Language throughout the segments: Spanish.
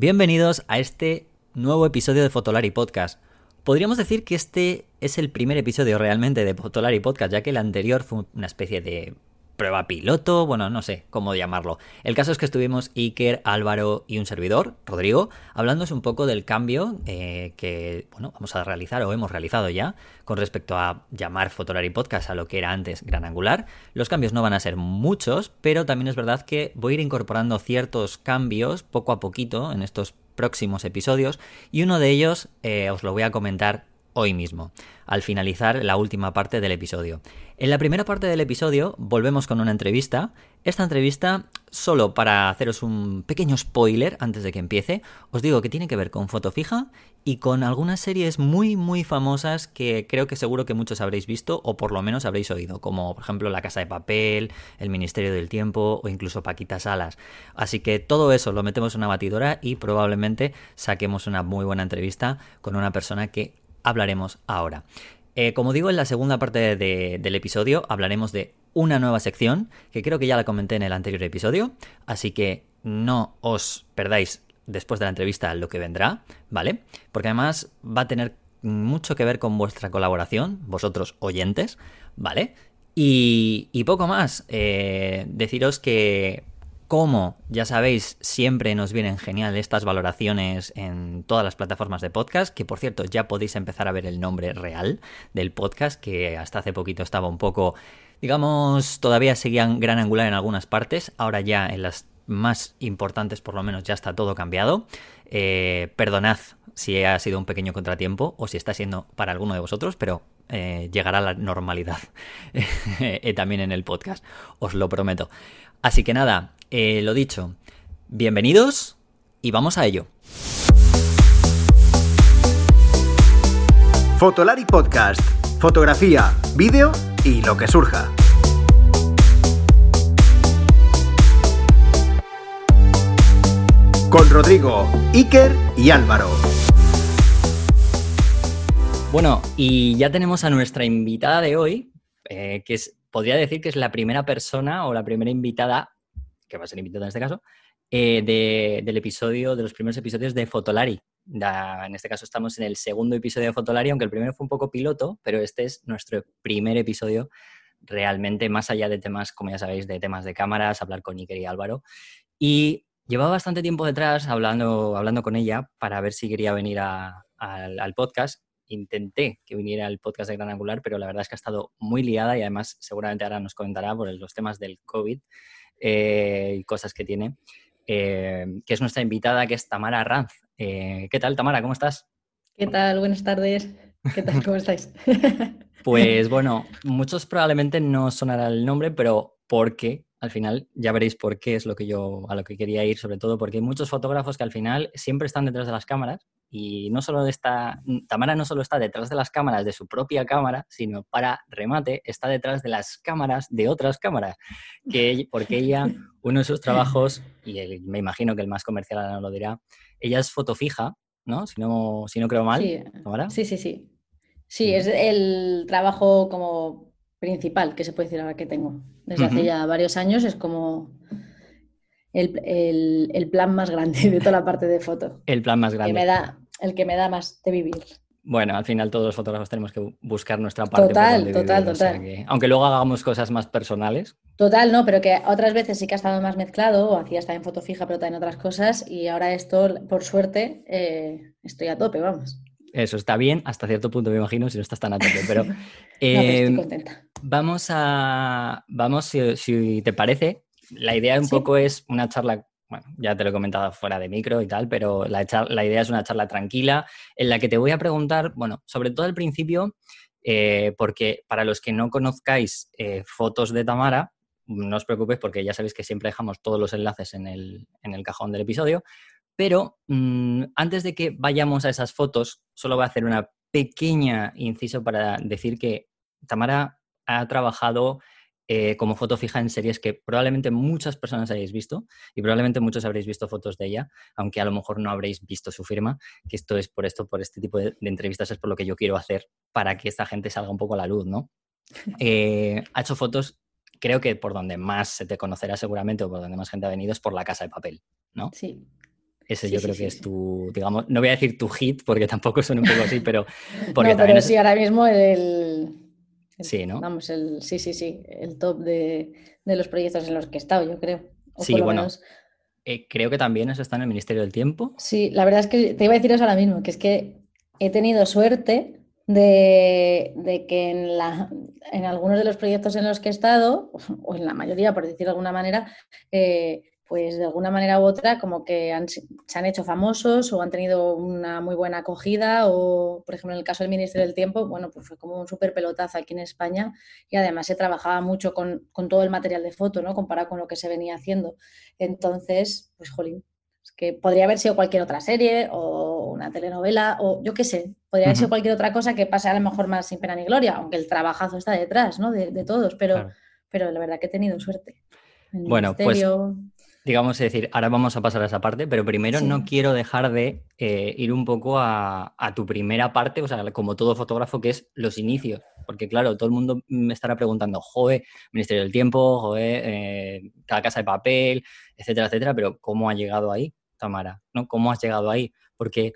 Bienvenidos a este nuevo episodio de Fotolari Podcast. Podríamos decir que este es el primer episodio realmente de Fotolari Podcast, ya que el anterior fue una especie de prueba piloto, bueno, no sé cómo llamarlo. El caso es que estuvimos Iker, Álvaro y un servidor, Rodrigo, hablándonos un poco del cambio eh, que, bueno, vamos a realizar o hemos realizado ya con respecto a llamar Fotolari Podcast a lo que era antes Gran Angular. Los cambios no van a ser muchos, pero también es verdad que voy a ir incorporando ciertos cambios poco a poquito en estos próximos episodios y uno de ellos eh, os lo voy a comentar hoy mismo, al finalizar la última parte del episodio. En la primera parte del episodio volvemos con una entrevista. Esta entrevista, solo para haceros un pequeño spoiler antes de que empiece, os digo que tiene que ver con foto fija y con algunas series muy muy famosas que creo que seguro que muchos habréis visto o por lo menos habréis oído, como por ejemplo La Casa de Papel, El Ministerio del Tiempo o incluso Paquitas Salas. Así que todo eso lo metemos en una batidora y probablemente saquemos una muy buena entrevista con una persona que hablaremos ahora. Eh, como digo, en la segunda parte del episodio hablaremos de una nueva sección, que creo que ya la comenté en el anterior episodio, así que no os perdáis después de la entrevista lo que vendrá, ¿vale? Porque además va a tener mucho que ver con vuestra colaboración, vosotros oyentes, ¿vale? Y, poco más. Eh, deciros que como ya sabéis, siempre nos vienen genial estas valoraciones en todas las plataformas de podcast, que por cierto ya podéis empezar a ver el nombre real del podcast, que hasta hace poquito estaba un poco, digamos, todavía seguían gran angular en algunas partes, ahora ya en las más importantes por lo menos ya está todo cambiado. Eh, perdonad si ha sido un pequeño contratiempo o si está siendo para alguno de vosotros, pero eh, llegará la normalidad eh, también en el podcast, os lo prometo. Así que nada, eh, lo dicho, bienvenidos y vamos a ello. Fotolari Podcast, fotografía, vídeo y lo que surja. Con Rodrigo, Iker y Álvaro. Bueno, y ya tenemos a nuestra invitada de hoy, eh, que es, podría decir que es la primera persona o la primera invitada que va a ser invitado en este caso, eh, del episodio, de los primeros episodios de Fotolari. en este caso estamos en el segundo episodio de Fotolari, aunque el primero fue un poco piloto, pero este es nuestro primer episodio realmente más allá de temas, como ya sabéis, de temas de cámaras, hablar con Iker y Álvaro. Y llevaba bastante tiempo detrás hablando, hablando con ella para ver si quería venir al podcast intenté que viniera al podcast de Gran Angular, pero la verdad es que ha estado muy liada y además seguramente ahora nos comentará por los temas del COVID eh, y cosas que tiene, eh, que es nuestra invitada, que es Tamara Ranz. Eh, ¿Qué tal, Tamara? ¿Cómo estás? ¿Qué tal? Buenas tardes. ¿Qué tal? ¿Cómo estáis? pues bueno, muchos probablemente no sonará el nombre, pero porque al final ya veréis por qué es lo que yo a lo que quería ir, sobre todo porque hay muchos fotógrafos que al final siempre están detrás de las cámaras y no solo está, Tamara no solo está detrás de las cámaras de su propia cámara, sino para remate está detrás de las cámaras de otras cámaras, que, porque ella, uno de sus trabajos, y me imagino que el más comercial no lo dirá, ella es foto fija, ¿no? Si no, si no creo mal, sí. Sí, sí, sí. Sí, es el trabajo como principal que se puede decir ahora que tengo. Desde hace ya varios años es como el, plan más grande de toda la parte de foto. El plan más grande. me da, el que me da más de vivir. Bueno, al final todos los fotógrafos tenemos que buscar nuestra parte. Total, total, total. aunque luego hagamos cosas más personales. Total, no, pero que otras veces sí que ha estado más mezclado, o hacía estar en foto fija, pero también otras cosas, y ahora esto, por suerte, eh, estoy a tope, vamos. Eso está bien, hasta cierto punto me imagino, si no estás tan a tope, pero... estoy em, contenta. Vamos a... Vamos, si te parece, la idea un poco es una charla, bueno, ya te lo he comentado fuera de micro y tal, pero la, la, idea es una charla tranquila en la que te voy a preguntar, bueno, sobre todo al principio, eh, porque para los que no conozcáis eh, fotos de Tamara, no os preocupéis porque ya sabéis que siempre dejamos todos los enlaces en el, cajón del episodio, pero mm, antes de que vayamos a esas fotos, solo voy a hacer una pequeña inciso para decir que Tamara ha trabajado eh, como foto fija en series que probablemente muchas personas hayáis visto y probablemente muchos habréis visto fotos de ella, aunque a lo mejor no habréis visto su firma, que esto es por esto, por este tipo de, entrevistas, es por lo que yo quiero hacer para que esta gente salga un poco a la luz, ¿no? Eh, ha hecho fotos, creo que por donde más se te conocerá seguramente o por donde más gente ha venido es por la casa de papel, ¿no? Sí. Ese Sí, yo sí, creo sí, que es tu, digamos, no voy a decir tu hit porque tampoco suena un poco así, pero porque no, también pero es- sí, ahora mismo el, el- Sí, ¿no? Vamos, el, sí, sí, sí, el top de, de los proyectos en los que he estado, yo creo. O Sí, por lo bueno. menos- eh, creo que también eso está en el Ministerio del Tiempo. Sí, la verdad es que te iba a decir eso ahora mismo, que es que he tenido suerte de, de que en, la, en algunos de los proyectos en los que he estado, o en la mayoría, por decirlo de alguna manera, eh, pues de alguna manera u otra como que han se han hecho famosos o han tenido una muy buena acogida o, por ejemplo, en el caso del Ministerio del Tiempo, bueno, pues fue como un súper pelotazo aquí en España y además se trabajaba mucho con, con todo el material de foto, ¿no? Comparado con lo que se venía haciendo. Entonces, pues, jolín, es que podría haber sido cualquier otra serie o una telenovela o yo qué sé, podría haber sido cualquier otra cosa que pase a lo mejor más sin pena ni gloria, aunque el trabajazo está detrás, ¿no? De, de todos, pero, Claro. pero la verdad que he tenido suerte. El Bueno, pues, ministerio- digamos, es decir, ahora vamos a pasar a esa parte, pero primero Sí. no quiero dejar de eh, ir un poco a, a tu primera parte, o sea, como todo fotógrafo, que es los inicios. Porque, claro, todo el mundo me estará preguntando, joder, Ministerio del Tiempo, joder, eh, cada casa de papel, etcétera, etcétera, pero ¿cómo ha llegado ahí, Tamara? ¿No? ¿Cómo has llegado ahí? Porque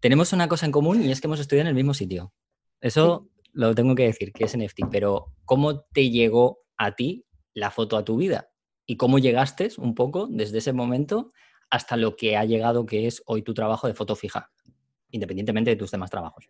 tenemos una cosa en común y es que hemos estudiado en el mismo sitio. Eso lo tengo que decir, que es NFT, pero ¿cómo te llegó a ti la foto a tu vida? ¿Y cómo llegaste un poco desde ese momento hasta lo que ha llegado que es hoy tu trabajo de foto fija, independientemente de tus demás trabajos?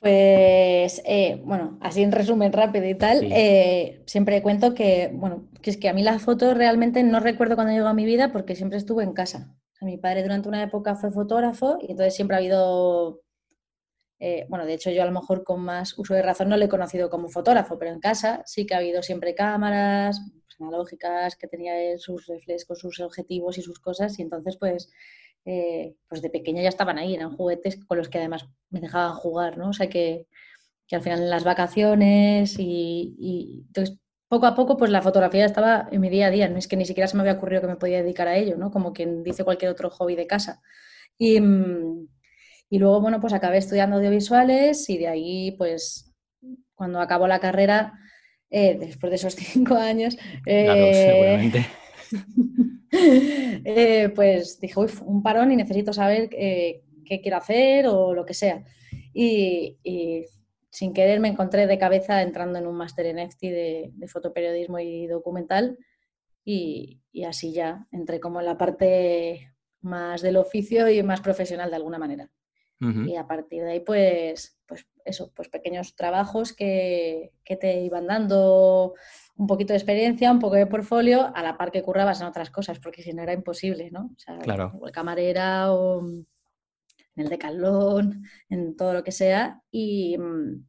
Pues, eh, bueno, así en resumen rápido y tal, Sí. eh, siempre cuento que, bueno, que es que a mí la foto realmente no recuerdo cuando llegó a mi vida porque siempre estuve en casa. O sea, mi padre durante una época fue fotógrafo y entonces siempre ha habido, eh, bueno, de hecho yo a lo mejor con más uso de razón no le he conocido como fotógrafo, pero en casa sí que ha habido siempre cámaras analógicas que tenía sus reflejos, sus objetivos y sus cosas y entonces pues eh, pues de pequeña ya estaban ahí, eran juguetes con los que además me dejaban jugar, ¿no? O sea que, que al final en las vacaciones y, y entonces poco a poco pues la fotografía estaba en mi día a día, no es que ni siquiera se me había ocurrido que me podía dedicar a ello, ¿no? Como quien dice cualquier otro hobby de casa. Y, mm, y luego, bueno, pues acabé estudiando audiovisuales y de ahí pues cuando acabó la carrera, eh, después de esos cinco años, Claro, eh, seguramente. eh, pues dije, "Uf, un parón y necesito saber qué quiero hacer o lo que sea. Y, y sin querer me encontré de cabeza entrando en un máster en EFTI de, de fotoperiodismo y documental y, y así ya entré como en la parte más del oficio y más profesional de alguna manera. Y a partir de ahí, pues, pues eso, pues pequeños trabajos que, que te iban dando un poquito de experiencia, un poco de portfolio, a la par que currabas en otras cosas, porque si no era imposible, ¿no? O sea, Claro. o de camarera o en el decalón, en todo lo que sea. Y, mm,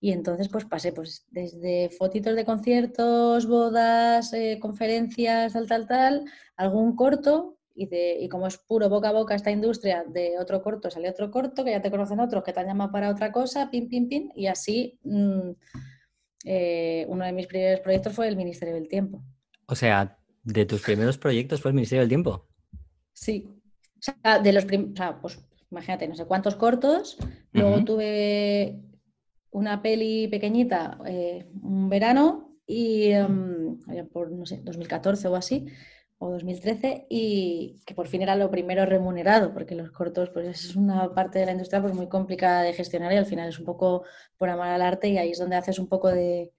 y entonces pues pasé pues desde fotitos de conciertos, bodas, eh, conferencias, tal, tal, tal, algún corto y, de, y como es puro boca a boca esta industria, de otro corto sale otro corto, que ya te conocen otros, que te han llamado para otra cosa, pin, pin, pin, y así mm, eh, uno de mis primeros proyectos fue el Ministerio del Tiempo. O sea, de tus primeros proyectos fue el Ministerio del Tiempo. Sí. O sea, de los prim- o sea, pues imagínate, no sé cuántos cortos. Luego tuve una peli pequeñita eh, un verano y allá por, no sé, 2014 o así, o 2013, y que por fin era lo primero remunerado, porque los cortos, pues es una parte de la industria pues muy complicada de gestionar y al final es un poco por amar al arte y ahí es donde haces un poco de,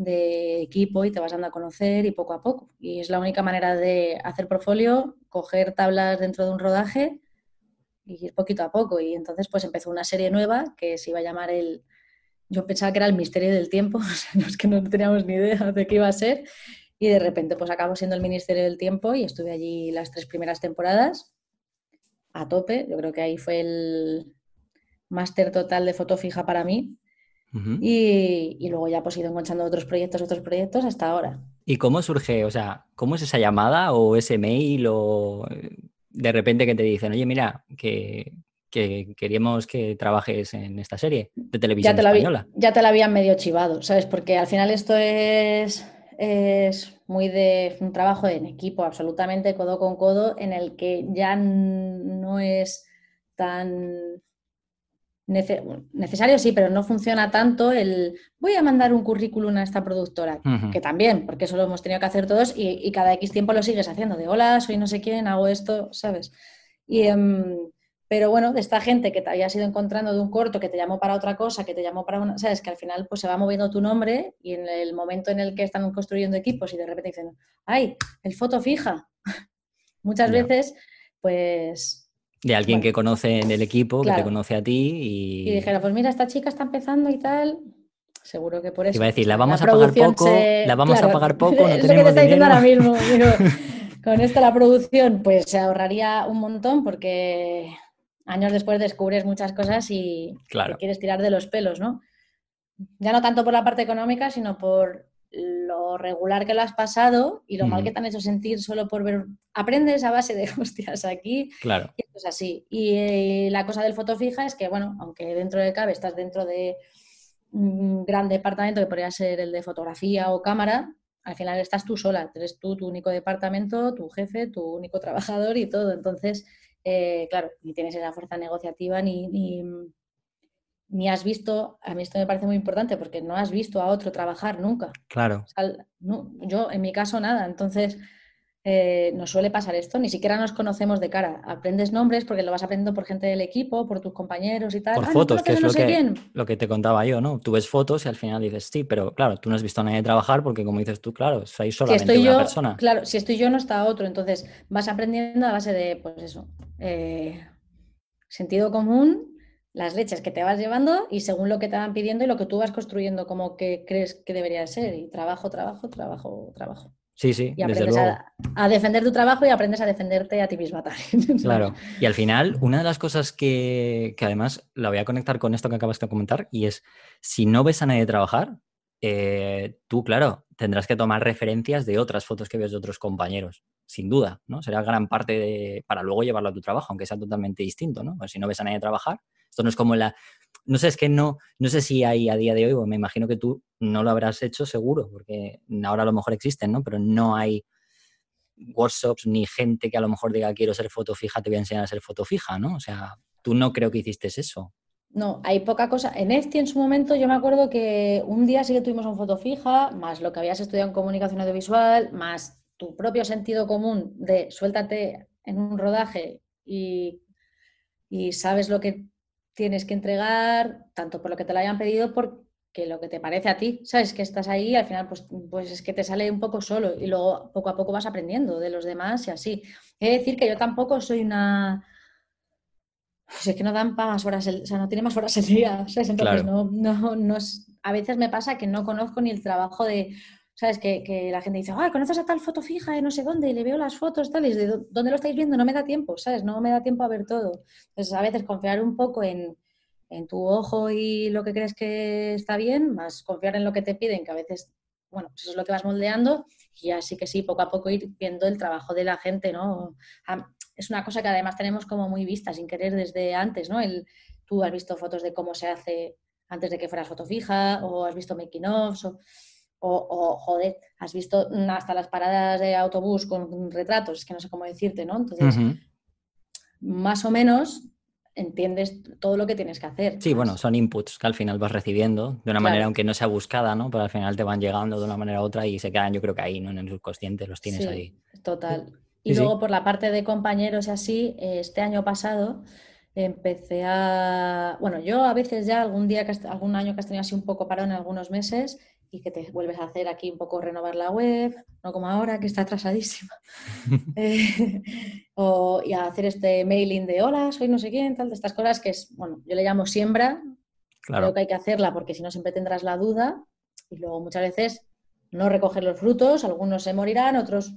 de equipo y te vas dando a conocer y poco a poco. Y es la única manera de hacer portfolio, coger tablas dentro de un rodaje y ir poquito a poco. Y entonces pues empezó una serie nueva que se iba a llamar el... Yo pensaba que era el misterio del tiempo, o sea, no es que no teníamos ni idea de qué iba a ser. Y de repente pues acabó siendo el Ministerio del Tiempo y estuve allí las tres primeras temporadas a tope. Yo creo que ahí fue el máster total de foto fija para mí. Y, y luego ya pues he ido enganchando otros proyectos, otros proyectos hasta ahora. ¿Y cómo surge, o sea, cómo es esa llamada o ese mail o eh, de repente que te dicen, oye, mira, que, que queríamos que trabajes en esta serie de televisión Ya te, española? ya te la habían medio chivado, ¿sabes? Porque al final esto es, es muy de un trabajo en equipo, absolutamente codo con codo, en el que ya no es tan nece- necesario, sí, pero no funciona tanto el voy a mandar un currículum a esta productora, que también, porque eso lo hemos tenido que hacer todos y, y cada X tiempo lo sigues haciendo, de hola, soy no sé quién, hago esto, ¿sabes? Y, em, pero bueno, de esta gente que te habías ido encontrando de un corto, que te llamó para otra cosa, que te llamó para una, sabes, que al final pues se va moviendo tu nombre y en el momento en el que están construyendo equipos y de repente dicen, ay, el foto fija. Muchas veces, pues... De alguien que conoce en el equipo, que te conoce a ti y... Y dijera, pues mira, esta chica está empezando y tal, Seguro que por eso. Iba a decir, la vamos a pagar poco, la vamos a pagar poco, no es lo que te está diciendo ahora mismo. con esto la producción, pues se ahorraría un montón porque años después descubres muchas cosas y quieres tirar de los pelos, ¿no? Ya no tanto por la parte económica, sino por lo regular que lo has pasado y lo mal que te han hecho sentir solo por ver. Aprendes a base de hostias aquí. Claro. Y es así. Y eh, la cosa del foto fija es que, bueno, aunque dentro de CABE estás dentro de un gran departamento que podría ser el de fotografía o cámara, al final estás tú sola, eres tú tu único departamento, tu jefe, tu único trabajador y todo. Entonces, eh, claro, ni tienes esa fuerza negociativa ni, ni, has visto, a mí esto me parece muy importante porque no has visto a otro trabajar nunca. Claro. yo, en mi caso, nada. Entonces, eh, nos suele pasar esto, ni siquiera nos conocemos de cara. Aprendes nombres porque lo vas aprendiendo por gente del equipo, por tus compañeros y tal. Por fotos, que es lo, que, lo que te contaba yo, ¿no? Tú ves fotos y al final dices, sí, pero claro, tú no has visto a nadie trabajar porque como dices tú, claro, ahí solamente si estoy una yo, persona. Claro, si estoy yo no está otro, entonces vas aprendiendo a base de, pues eso, eh, sentido común, las leches que te vas llevando y según lo que te van pidiendo y lo que tú vas construyendo como que crees que debería ser. Y trabajo, trabajo, trabajo, trabajo. Sí, sí, y aprendes A, defender tu trabajo y aprendes a defenderte a ti misma también. Claro. Y al final, una de las cosas que, además la voy a conectar con esto que acabas de comentar, y es, si no ves a nadie trabajar, eh, tú, claro, tendrás que tomar referencias de otras fotos que ves de otros compañeros, sin duda, ¿no? Será gran parte para luego llevarlo a tu trabajo, aunque sea totalmente distinto, ¿no? Pues si no ves a nadie trabajar, esto no es como la, no sé, es que no, no sé si hay a día de hoy, me imagino que tú no lo habrás hecho seguro, porque ahora a lo mejor existen, ¿no? Pero no hay workshops ni gente que a lo mejor diga quiero ser foto fija, te voy a enseñar a ser foto fija, ¿no? O sea, tú no creo que hiciste eso. No, hay poca cosa. En EFTI en su momento yo me acuerdo que un día sí que tuvimos un foto fija, más lo que habías estudiado en comunicación audiovisual, más tu propio sentido común de suéltate en un rodaje y, y sabes lo que tienes que entregar, tanto por lo que te lo hayan pedido, porque lo que te parece a ti, ¿sabes? Que estás ahí al final pues, pues es que te sale un poco solo y luego poco a poco vas aprendiendo de los demás y así. De decir que yo tampoco soy una... es que no dan más horas, o sea, no tiene más horas el día, ¿sabes? Entonces no, no, no es... A veces me pasa que no conozco ni el trabajo de ¿Sabes? Que, la gente dice, ay, ¿conoces a tal foto fija de no sé dónde? Y le veo las fotos, tal, y de dónde lo estáis viendo, no me da tiempo, ¿sabes? No me da tiempo a ver todo. Entonces, a veces confiar un poco en, tu ojo y lo que crees que está bien, más confiar en lo que te piden, que a veces, bueno, pues eso es lo que vas moldeando, y así que sí, poco a poco ir viendo el trabajo de la gente, ¿no? Es una cosa que además tenemos como muy vista, sin querer desde antes, ¿no? El, tú has visto fotos de cómo se hace antes de que fueras foto fija, o has visto making offs, o o, joder, has visto hasta las paradas de autobús con retratos, es que no sé cómo decirte, ¿no? Entonces, más o menos entiendes todo lo que tienes que hacer. Sí, bueno, son inputs que al final vas recibiendo de una manera, aunque no sea buscada, ¿no? Pero al final te van llegando de una manera u otra y se quedan, yo creo que ahí, ¿no? En el subconsciente los tienes ahí. Total. Y luego por la parte de compañeros y así, este año pasado empecé a, bueno, yo a veces ya algún día, que algún año que has tenido así un poco parado en algunos meses, y que te vuelves a hacer aquí un poco renovar la web, no como ahora que está atrasadísima. Eh, o, y a hacer este mailing de hola, soy no sé quién, tal, de estas cosas que es, bueno, yo le llamo siembra, creo que hay que hacerla porque si no siempre tendrás la duda y luego muchas veces no recoger los frutos, algunos se morirán, otros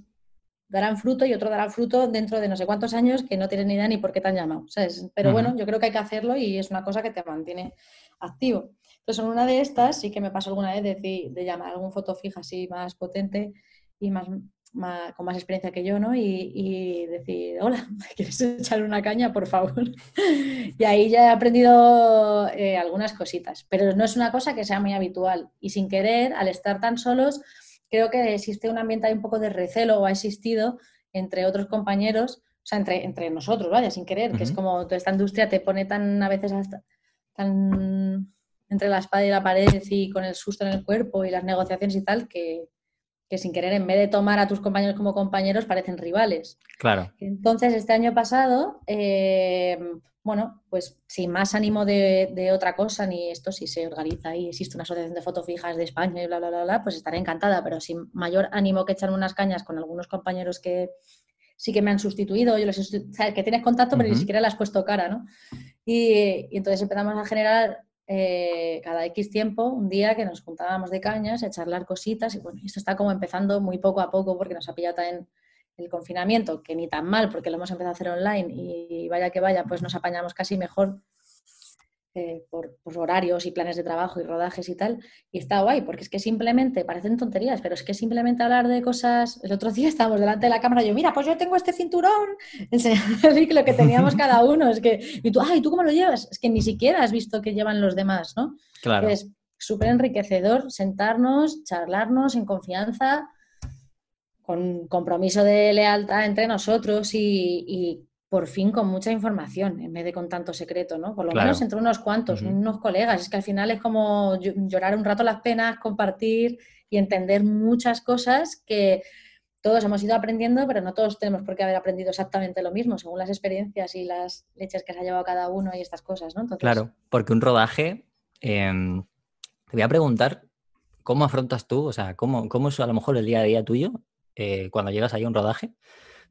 darán fruto y otro dará fruto dentro de no sé cuántos años que no tienes ni idea ni por qué te han llamado. Pero bueno, yo creo que hay que hacerlo y es una cosa que te mantiene activo. Entonces, en una de estas sí que me pasó alguna vez de, de llamar a algún foto fija así más potente y más, con más experiencia que yo, ¿no? Y, decir, hola, ¿quieres echar una caña, por favor? y ahí ya he aprendido eh, algunas cositas, pero no es una cosa que sea muy habitual. Y sin querer, al estar tan solos, creo que existe un ambiente ahí un poco de recelo o ha existido entre otros compañeros, o sea, entre, entre nosotros, vaya, sin querer, que es como toda esta industria te pone tan a veces hasta, tan entre la espada y la pared y con el susto en el cuerpo y las negociaciones y tal, que, que sin querer, en vez de tomar a tus compañeros como compañeros, parecen rivales. Claro. Entonces, este año pasado, eh, bueno, pues sin más ánimo de, otra cosa, ni esto si se organiza y existe una asociación de fotos fijas de España y bla, bla, bla, bla, pues estaré encantada, pero sin mayor ánimo que echarme unas cañas con algunos compañeros que sí que me han sustituido, yo les sabes que tienes contacto, pero ni siquiera le has puesto cara, ¿no? Y, y entonces empezamos a generar eh, cada X tiempo, un día que nos juntábamos de cañas a charlar cositas y bueno, esto está como empezando muy poco a poco porque nos ha pillado también el confinamiento, que ni tan mal porque lo hemos empezado a hacer online y vaya que vaya, pues nos apañamos casi mejor eh, por, horarios y planes de trabajo y rodajes y tal. Y está guay, porque es que simplemente, parecen tonterías, pero es que simplemente hablar de cosas. El otro día estábamos delante de la cámara y yo, mira, pues yo tengo este cinturón, lo que teníamos cada uno. Es que, y tú, ay, ¿tú cómo lo llevas? Es que ni siquiera has visto que llevan los demás, ¿no? Claro. Es súper enriquecedor sentarnos, charlarnos en confianza, con compromiso de lealtad entre nosotros y por fin con mucha información en vez de con tanto secreto, ¿no? Por lo menos entre unos cuantos, unos colegas. Es que al final es como llorar un rato las penas, compartir y entender muchas cosas que todos hemos ido aprendiendo, pero no todos tenemos por qué haber aprendido exactamente lo mismo, según las experiencias y las leches que se ha llevado cada uno y estas cosas, ¿no? Claro, porque un rodaje, em, te voy a preguntar, ¿cómo afrontas tú? O sea, ¿cómo, cómo es a lo mejor el día a día tuyo eh, cuando llegas ahí a un rodaje?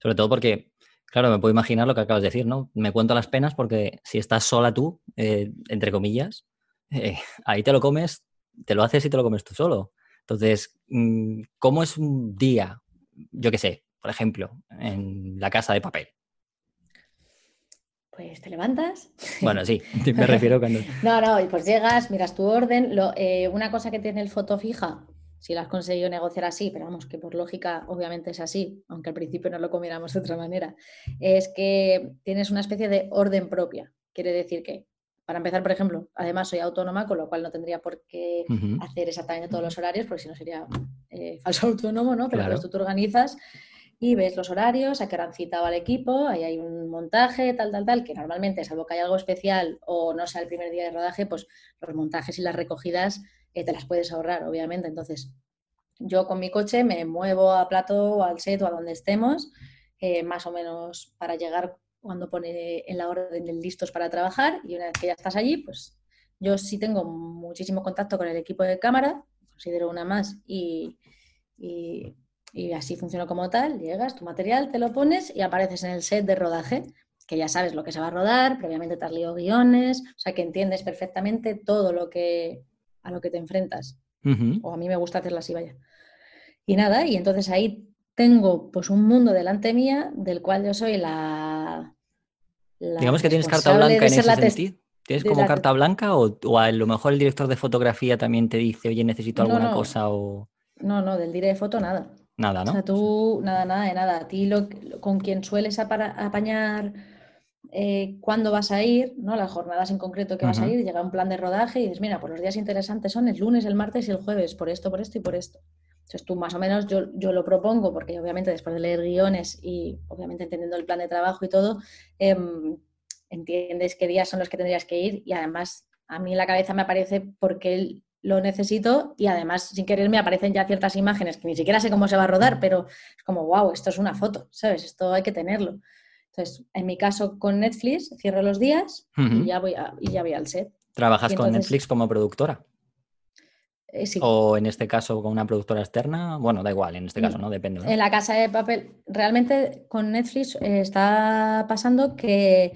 Sobre todo porque Claro, me puedo imaginar lo que acabas de decir, ¿no? Me cuento las penas porque si estás sola tú, eh, entre comillas, eh, ahí te lo comes, te lo haces y te lo comes tú solo. Entonces, mm, ¿cómo es un día, yo qué sé, por ejemplo, en la casa de papel? Pues te levantas. Bueno, sí, me refiero cuando... no, no, y pues llegas, miras tu orden. Eh, una cosa que tiene el foto fija si lo has conseguido negociar así, pero vamos, que por lógica obviamente es así, aunque al principio no lo comiéramos de otra manera, es que tienes una especie de orden propia. Quiere decir que, para empezar, por ejemplo, además soy autónoma, con lo cual no tendría por qué hacer exactamente todos los horarios, porque si no sería eh, falso autónomo, ¿no? Pero pues tú te organizas y ves los horarios, a qué hora han citado al equipo, ahí hay un montaje, tal, tal, tal, que normalmente, salvo que haya algo especial o no sea el primer día de rodaje, pues los montajes y las recogidas te las puedes ahorrar, obviamente. Entonces, yo con mi coche me muevo a plato o al set o a donde estemos, eh, más o menos para llegar cuando pone en la orden de listos para trabajar y una vez que ya estás allí, pues yo sí tengo muchísimo contacto con el equipo de cámara, considero una más y así funciona como tal, llegas, tu material, te lo pones y apareces en el set de rodaje, que ya sabes lo que se va a rodar, previamente te has leído guiones, o sea que entiendes perfectamente todo lo que a lo que te enfrentas. O a mí me gusta hacerlo así, vaya. Y nada, y entonces ahí tengo pues un mundo delante mía del cual yo soy la... Digamos que tienes carta blanca en ese sentido. ¿Tienes como carta blanca o, a lo mejor el director de fotografía también te dice, oye, necesito alguna cosa o... No, no, del director de foto nada. Nada, ¿no? O sea, tú, nada, nada de nada. A ti lo, con quien sueles apañar eh, cuándo vas a ir, ¿no? Las jornadas en concreto que vas a ir, llega un plan de rodaje y dices, mira, pues los días interesantes son el lunes, el martes y el jueves, por esto, por esto y por esto. Entonces tú más o menos yo, yo lo propongo, porque obviamente después de leer guiones y obviamente entendiendo el plan de trabajo y todo, em, entiendes qué días son los que tendrías que ir y además a mí en la cabeza me aparece porque lo necesito y además sin querer me aparecen ya ciertas imágenes que ni siquiera sé cómo se va a rodar, pero es como, wow, esto es una foto, ¿sabes? Esto hay que tenerlo. Entonces, en mi caso con Netflix, cierro los días y, ya voy y ya voy al set. ¿Trabajas con Netflix como productora? Eh, sí. O en este caso con una productora externa, bueno, da igual, en este caso, ¿no? Depende. En la casa de papel, realmente con Netflix eh, está pasando que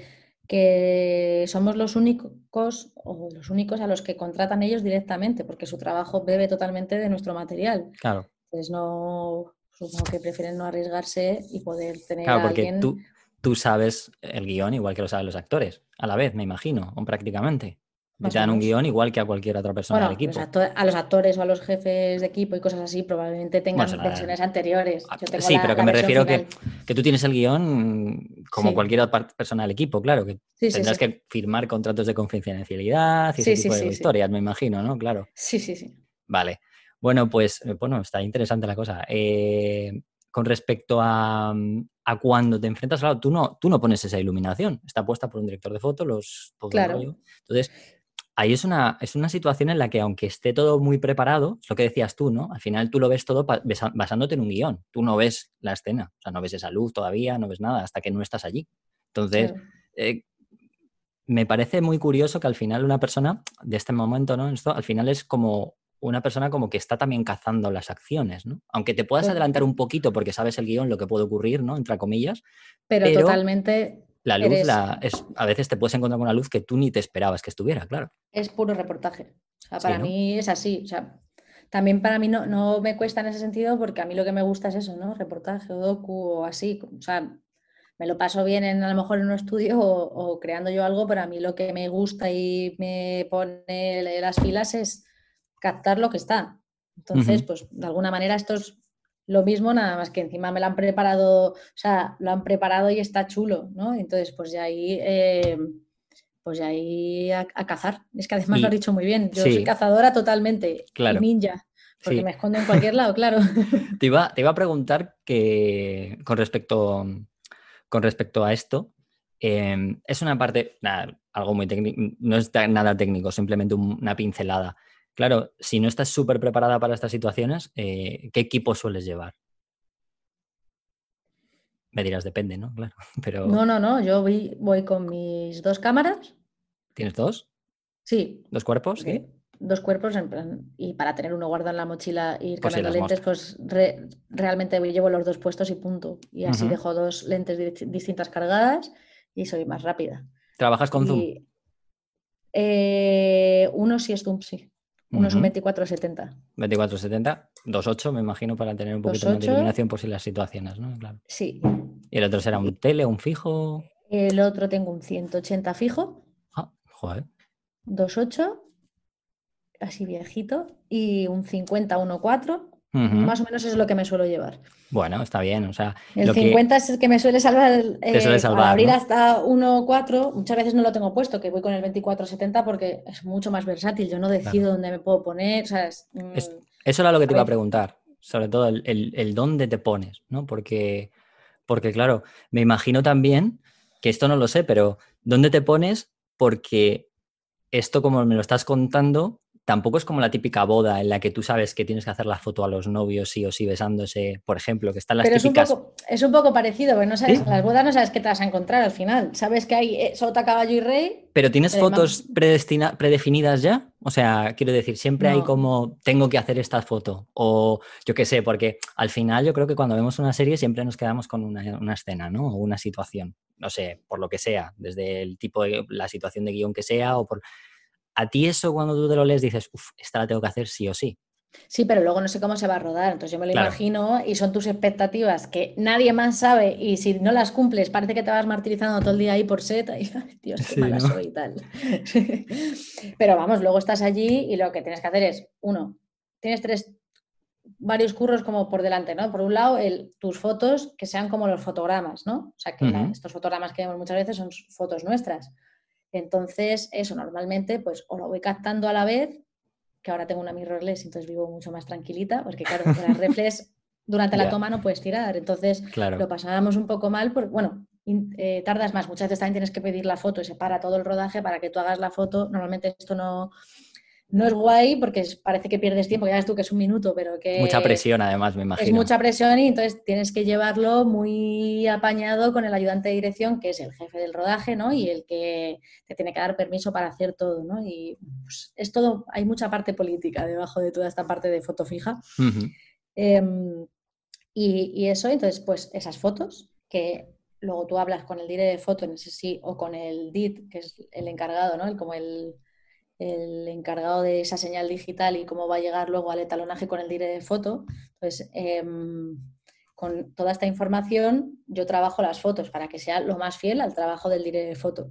que somos los únicos o los únicos a los que contratan ellos directamente, porque su trabajo bebe totalmente de nuestro material. Claro. Entonces no supongo que prefieren no arriesgarse y poder tener claro, porque alguien... tú, tú sabes el guion igual que lo saben los actores, a la vez, me imagino, o prácticamente te dan un guion igual que a cualquier otra persona del equipo. a los actores o a los jefes de equipo y cosas así probablemente tengan versiones anteriores. Ah, sí, pero que me refiero que, que, tú tienes el guion como cualquier otra persona del equipo, claro, que tendrás que firmar contratos de confidencialidad y ese tipo de historias, me imagino, ¿no? Claro. Sí, sí, sí. Vale. Bueno, pues eh, bueno, está interesante la cosa. Eh, con respecto a, a, cuando te enfrentas, claro, tú no, tú no pones esa iluminación, está puesta por un director de foto, los, todo claro. Entonces, ahí es una, es una situación en la que aunque esté todo muy preparado, es lo que decías tú, ¿no? Al final tú lo ves todo basándote en un guion. Tú no ves la escena, o sea, no ves esa luz todavía, no ves nada hasta que no estás allí. Entonces, eh, me parece muy curioso que al final una persona de este momento, ¿no? Esto al final es como una persona como que está también cazando las acciones, ¿no? Aunque te puedas adelantar un poquito porque sabes el guion, lo que puede ocurrir, ¿no? Entre comillas. Pero, totalmente. La luz, la, es, a veces te puedes encontrar con una luz que tú ni te esperabas que estuviera, claro. Es puro reportaje. O sea, para mí es así. O sea, también para mí no, no me cuesta en ese sentido porque a mí lo que me gusta es eso, ¿no? Reportaje o docu o así. O sea, me lo paso bien en, a lo mejor en un estudio o, creando yo algo, pero a mí lo que me gusta y me pone las filas es captar lo que está. Entonces, pues de alguna manera esto es lo mismo, nada más que encima me lo han preparado, o sea, lo han preparado y está chulo, ¿no? Entonces, pues ya ahí, eh, pues ya ahí a, cazar. Es que además lo has dicho muy bien, yo soy cazadora totalmente, claro. ninja. Porque me escondo en cualquier lado, claro. Te iba, te iba a preguntar que con respecto con respecto a esto, em, es una parte, algo muy técnico, no es nada técnico, simplemente una pincelada. Claro, si no estás súper preparada para estas situaciones, eh, ¿qué equipo sueles llevar? Me dirás, depende, ¿no? Claro, pero... No, no, no, yo voy, voy con mis dos cámaras. ¿Tienes dos? Sí. ¿Dos cuerpos? ¿Qué? dos cuerpos en plan, y para tener uno guardado en la mochila y ir pues cambiando lentes, pues realmente llevo los dos puestos y punto. Y así dejo dos lentes distintas cargadas y soy más rápida. ¿Trabajas con zoom? Eh, uno sí es zoom, sí. Uno es un 2470. 2470, 2.8 me imagino para tener un poquito más de iluminación por si las situaciones, ¿no? Claro. Sí. ¿Y el otro será un tele, un fijo? El otro tengo un 180 fijo. Ah, joder. 2.8 así viejito, y un 50 1.4. Más o menos es lo que me suelo llevar. Bueno, está bien. O sea, el 50 es el que me suele salvar. Eh, para abrir hasta 1.4, muchas veces no lo tengo puesto, que voy con el 24-70 porque es mucho más versátil. Yo no decido dónde me puedo poner. Mm, eso era lo que te iba a preguntar. Sobre todo el, el, dónde te pones, ¿no? Porque, porque, claro, me imagino también que esto no lo sé, pero ¿dónde te pones? Porque esto, como me lo estás contando, tampoco es como la típica boda en la que tú sabes que tienes que hacer la foto a los novios sí o sí besándose, por ejemplo, que están las Pero típicas... Es un, poco, es un poco parecido, porque no sabes, las bodas no sabes qué te vas a encontrar al final. Sabes que hay eh, sota, caballo y rey. Pero ¿tienes fotos predefinidas ya? O sea, quiero decir, siempre hay como, tengo que hacer esta foto. O yo qué sé, porque al final yo creo que cuando vemos una serie siempre nos quedamos con una, una escena, ¿no? O una situación. No sé, por lo que sea, desde el tipo de la situación de guion que sea o por a ti eso cuando tú te lo lees dices, uff, esta la tengo que hacer sí o sí. Sí, pero luego no sé cómo se va a rodar, entonces yo me lo imagino y son tus expectativas que nadie más sabe y si no las cumples parece que te vas martirizando todo el día ahí por set y ay, Dios, qué mala soy y tal. pero vamos, luego estás allí y lo que tienes que hacer es, uno, tienes tres, varios curros como por delante, ¿no? Por un lado, el, tus fotos que sean como los fotogramas, ¿no? O sea, que estos fotogramas que vemos muchas veces son fotos nuestras. Entonces, eso normalmente, pues o lo voy captando a la vez, que ahora tengo una mirrorless, entonces vivo mucho más tranquilita, porque claro, las reflex durante la toma no puedes tirar, entonces lo pasábamos un poco mal, porque, bueno, eh, tardas más, muchas veces también tienes que pedir la foto y se para todo el rodaje para que tú hagas la foto, normalmente esto no, no es guay porque parece que pierdes tiempo, ya ves tú que es un minuto, pero que... Mucha presión además, me imagino. Es mucha presión y entonces tienes que llevarlo muy apañado con el ayudante de dirección, que es el jefe del rodaje, ¿no? Y el que te tiene que dar permiso para hacer todo, ¿no? Y pues, es todo, hay mucha parte política debajo de toda esta parte de foto fija. Em, y, eso, entonces, pues esas fotos que luego tú hablas con el director de foto, en sé sí, o con el DIT, que es el encargado, ¿no? El, como el el encargado de esa señal digital y cómo va a llegar luego al etalonaje con el dire de foto. Entonces, em, con toda esta información, yo trabajo las fotos para que sea lo más fiel al trabajo del dire de foto.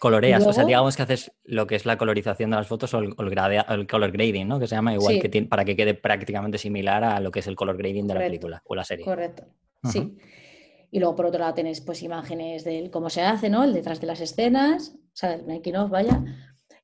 Coloreas, o sea, digamos que haces lo que es la colorización de las fotos o el, color grading, ¿no? Que se llama igual que para que quede prácticamente similar a lo que es el color grading de la película o la serie. Correcto. Sí. Y luego por otro lado tienes pues imágenes de cómo se hace, ¿no? El detrás de las escenas, o sea, el making of, vaya,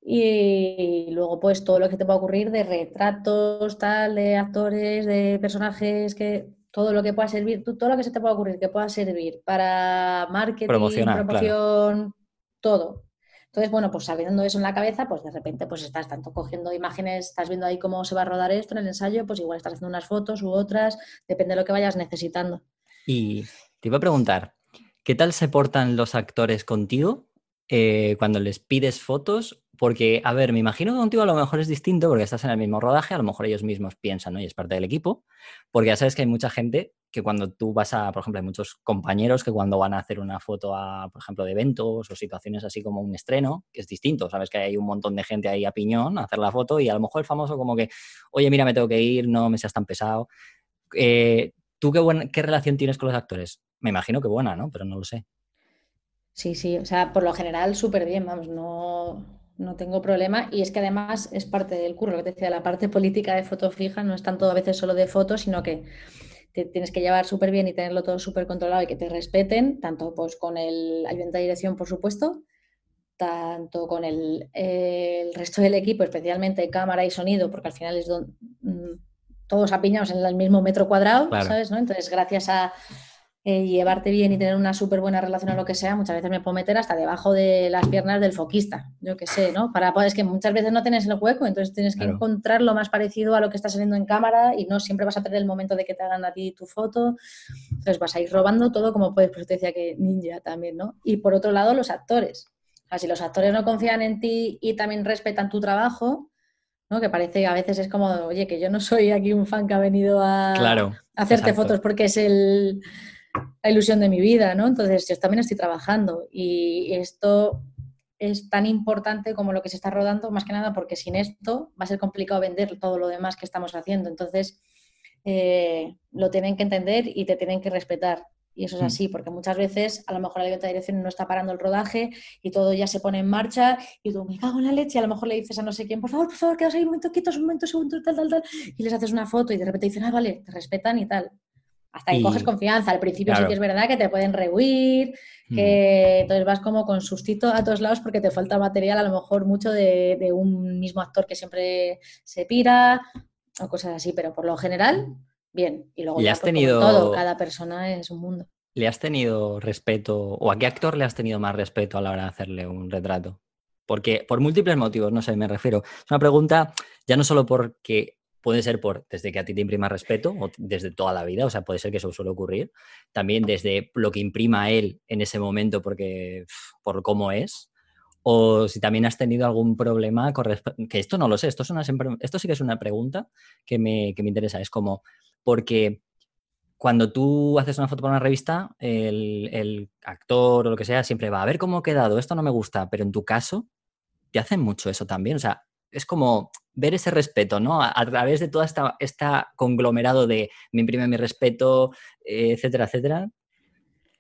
y luego, pues todo lo que te pueda ocurrir de retratos, tal, de actores, de personajes, que todo lo que pueda servir, todo lo que se te pueda ocurrir que pueda servir para marketing, promoción, todo. Entonces, bueno, pues sabiendo eso en la cabeza, pues de repente pues estás tanto cogiendo imágenes, estás viendo ahí cómo se va a rodar esto en el ensayo, pues igual estás haciendo unas fotos u otras, depende de lo que vayas necesitando. Y te iba a preguntar, ¿qué tal se portan los actores contigo eh, cuando les pides fotos? Porque, a ver, me imagino que contigo a lo mejor es distinto porque estás en el mismo rodaje, a lo mejor ellos mismos piensan, ¿no? Y es parte del equipo, porque ya sabes que hay mucha gente que cuando tú vas a, por ejemplo, hay muchos compañeros que cuando van a hacer una foto a, por ejemplo, de eventos o situaciones así como un estreno, que es distinto, sabes que hay un montón de gente ahí a piñón a hacer la foto y a lo mejor el famoso como que, oye, mira, me tengo que ir, no me seas tan pesado. Eh, ¿Tú qué, qué relación tienes con los actores? Me imagino que buena, ¿no? Pero no lo sé. Sí, sí, o sea, por lo general súper bien, vamos, no, no tengo problema. Y es que además es parte del curro, lo que te decía, la parte política de foto fija no es tanto a veces solo de fotos, sino que te tienes que llevar súper bien y tenerlo todo súper controlado y que te respeten, tanto pues con el ayuntamiento de dirección, por supuesto, tanto con el, el, resto del equipo, especialmente cámara y sonido, porque al final es donde mm, todos apiñados en el mismo metro cuadrado, ¿sabes? ¿no? Entonces, gracias a eh, llevarte bien y tener una súper buena relación o lo que sea, muchas veces me puedo meter hasta debajo de las piernas del foquista, yo qué sé, ¿no? Para, es que muchas veces no tienes el hueco, entonces tienes que encontrar lo más parecido a lo que está saliendo en cámara y no siempre vas a tener el momento de que te hagan a ti tu foto, entonces vas a ir robando todo como puedes, pues te decía que ninja también, ¿no? Y por otro lado, los actores. O sea, si los actores no confían en ti y también respetan tu trabajo, ¿no? Que parece que a veces es como, oye, que yo no soy aquí un fan que ha venido a, hacerte fotos porque es el la ilusión de mi vida, ¿no? Entonces, yo también estoy trabajando y esto es tan importante como lo que se está rodando, más que nada porque sin esto va a ser complicado vender todo lo demás que estamos haciendo. Entonces, eh, lo tienen que entender y te tienen que respetar. Y eso es mm. así, porque muchas veces a lo mejor la libertad de dirección no está parando el rodaje y todo ya se pone en marcha y tú, me cago en la leche, y a lo mejor le dices a no sé quién, por favor, por favor, quedaos ahí un momento quietos, un momento, segundo, tal, tal, tal, y les haces una foto y de repente dicen, ah, vale, te respetan y tal hasta que coges confianza. Al principio sí que es verdad que te pueden rehuir, que mm. entonces vas como con sustito a todos lados porque te falta material, a lo mejor mucho de, un mismo actor que siempre se pira o cosas así, pero por lo general, bien. Y luego ya, has pues, tenido... todo, cada persona es un mundo. ¿Le has tenido respeto o a qué actor le has tenido más respeto a la hora de hacerle un retrato? Porque por múltiples motivos, no sé, me refiero. Es una pregunta ya no solo porque Puede ser por desde que a ti te imprima respeto o desde toda la vida, o sea, puede ser que eso suele ocurrir. También desde lo que imprima él en ese momento porque por cómo es. O si también has tenido algún problema que esto no lo sé, esto, es esto sí que es una pregunta que me, que me interesa. Es como, porque cuando tú haces una foto para una revista, el, el, actor o lo que sea siempre va a ver cómo ha quedado, esto no me gusta, pero en tu caso te hacen mucho eso también. O sea, es como ver ese respeto, ¿no? A, través de todo esta, esta, conglomerado de me imprime mi respeto, etcétera, etcétera.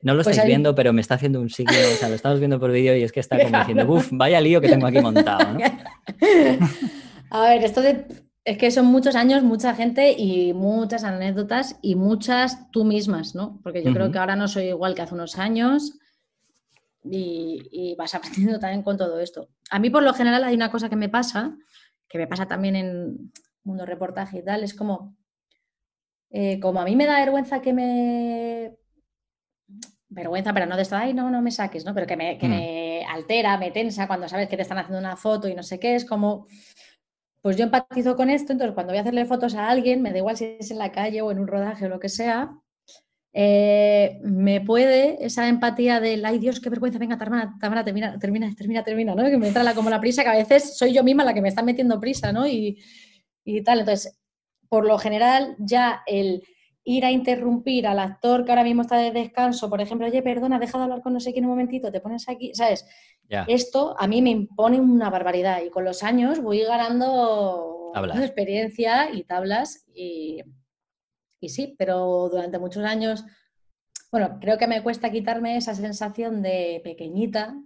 No lo pues estáis viendo, pero me está haciendo un signo, o sea, lo estamos viendo por vídeo y es que está como diciendo, uff, vaya lío que tengo aquí montado, ¿no? A ver, esto de, es que son muchos años, mucha gente y muchas anécdotas y muchas tú mismas, ¿no? Porque yo creo que ahora no soy igual que hace unos años y, y, vas aprendiendo también con todo esto. A mí por lo general hay una cosa que me pasa, que me pasa también en mundo reportaje y tal, es como, eh, como a mí me da vergüenza que me... Vergüenza, pero no de esto, ay, no, no me saques, ¿no? Pero que, me, que me mm. altera, me tensa cuando sabes que te están haciendo una foto y no sé qué, es como, pues yo empatizo con esto, entonces cuando voy a hacerle fotos a alguien, me da igual si es en la calle o en un rodaje o lo que sea, eh, me puede esa empatía del, ay Dios, qué vergüenza, venga, Tamara, termina, termina, termina, termina, ¿no? Que me entra la, como la prisa, que a veces soy yo misma la que me está metiendo prisa, ¿no? Y, y tal. Entonces, por lo general, ya el ir a interrumpir al actor que ahora mismo está de descanso, por ejemplo, oye, perdona, deja de hablar con no sé quién un momentito, te pones aquí, ¿sabes? Esto a mí me impone una barbaridad y con los años voy ganando experiencia y tablas y y sí, pero durante muchos años, bueno, creo que me cuesta quitarme esa sensación de pequeñita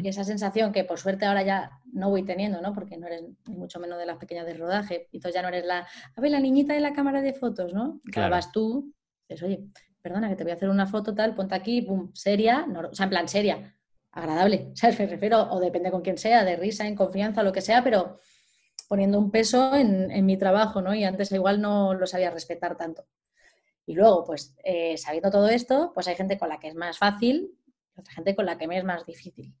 y esa sensación que por suerte ahora ya no voy teniendo, ¿no? Porque no eres ni mucho menos de las pequeñas de rodaje. Y entonces ya no eres la, a ver, la niñita de la cámara de fotos, ¿no? Claro. vas tú, dices, oye, perdona, que te voy a hacer una foto tal, ponte aquí, pum, seria, o sea, en plan seria, agradable, ¿sabes? Me refiero, o depende con quién sea, de risa, en confianza, lo que sea, pero poniendo un peso en, mi trabajo, ¿no? Y antes igual no lo sabía respetar tanto. Y luego, pues, eh, sabiendo todo esto, pues hay gente con la que es más fácil otra gente con la que me es más difícil.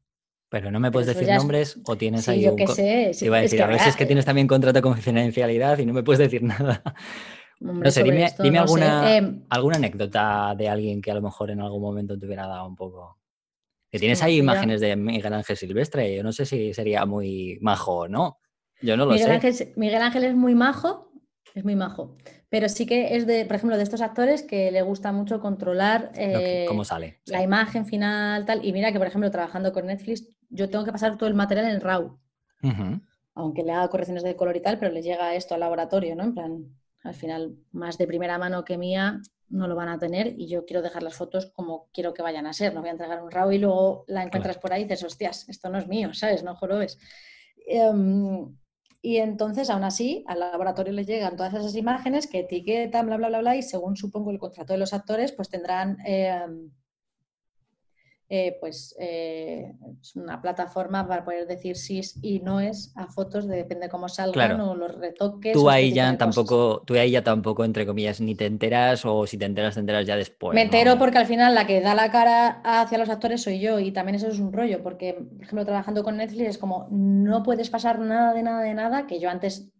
Pero no me puedes eso decir es- nombres o tienes Sí, ahí yo un qué sé. Sí, iba a es decir, que a veces es que eh, tienes también contrato de confidencialidad y no me puedes decir nada. hombre, No sé, dime, esto dime no sé. alguna, Em, alguna anécdota de alguien que a lo mejor en algún momento te hubiera dado un poco. Que Es tienes que ahí imágenes de Miguel Ángel Silvestre. Yo no sé si sería muy majo o no. Yo no lo Miguel sé. Ángel, Miguel Ángel es muy majo, es muy majo. Pero sí que es de, por ejemplo, de estos actores que le gusta mucho controlar que- eh, cómo sale. la sí. imagen final, tal. Y mira que, por ejemplo, trabajando con Netflix, yo tengo que pasar todo el material en RAW, aunque le haga correcciones de color y tal, pero le llega esto al laboratorio, ¿no? En plan, al final, más de primera mano que mía, no lo van a tener y yo quiero dejar las fotos como quiero que vayan a ser. No voy a entregar un RAW y luego la encuentras por ahí y dices, hostias, esto no es mío, ¿sabes? No jorobes. Em, y entonces, aún así, al laboratorio les llegan todas esas imágenes que etiquetan, bla, bla, bla, bla, y según supongo el contrato de los actores, pues tendrán em, eh, pues eh, es una plataforma para poder decir sí y no es a fotos, de- depende cómo salgan Claro. o los retoques. Tú este ahí tipo ya de tampoco, tú ahí ya tampoco, entre comillas, ni te enteras o si te enteras, te enteras ya después. Me ¿no? entero porque al final la que da la cara hacia los actores soy yo y también eso es un rollo, porque, por ejemplo, trabajando con Netflix es como, no puedes pasar nada de nada de nada, que yo antes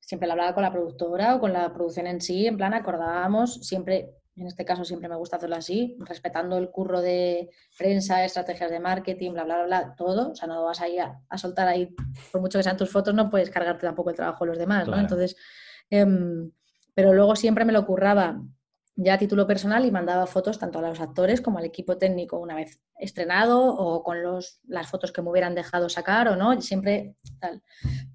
siempre lo hablaba con la productora o con la producción en sí, en plan acordábamos, siempre, en este caso siempre me gusta hacerlo así, respetando el curro de prensa, estrategias de marketing, bla, bla, bla, bla, todo, o sea, no vas ahí a, a soltar ahí, por mucho que sean tus fotos, no puedes cargarte tampoco el trabajo de los demás, ¿no? Entonces, em, pero luego siempre me lo curraba ya a título personal y mandaba fotos tanto a los actores como al equipo técnico una vez estrenado o con los, las fotos que me hubieran dejado sacar o no, siempre tal.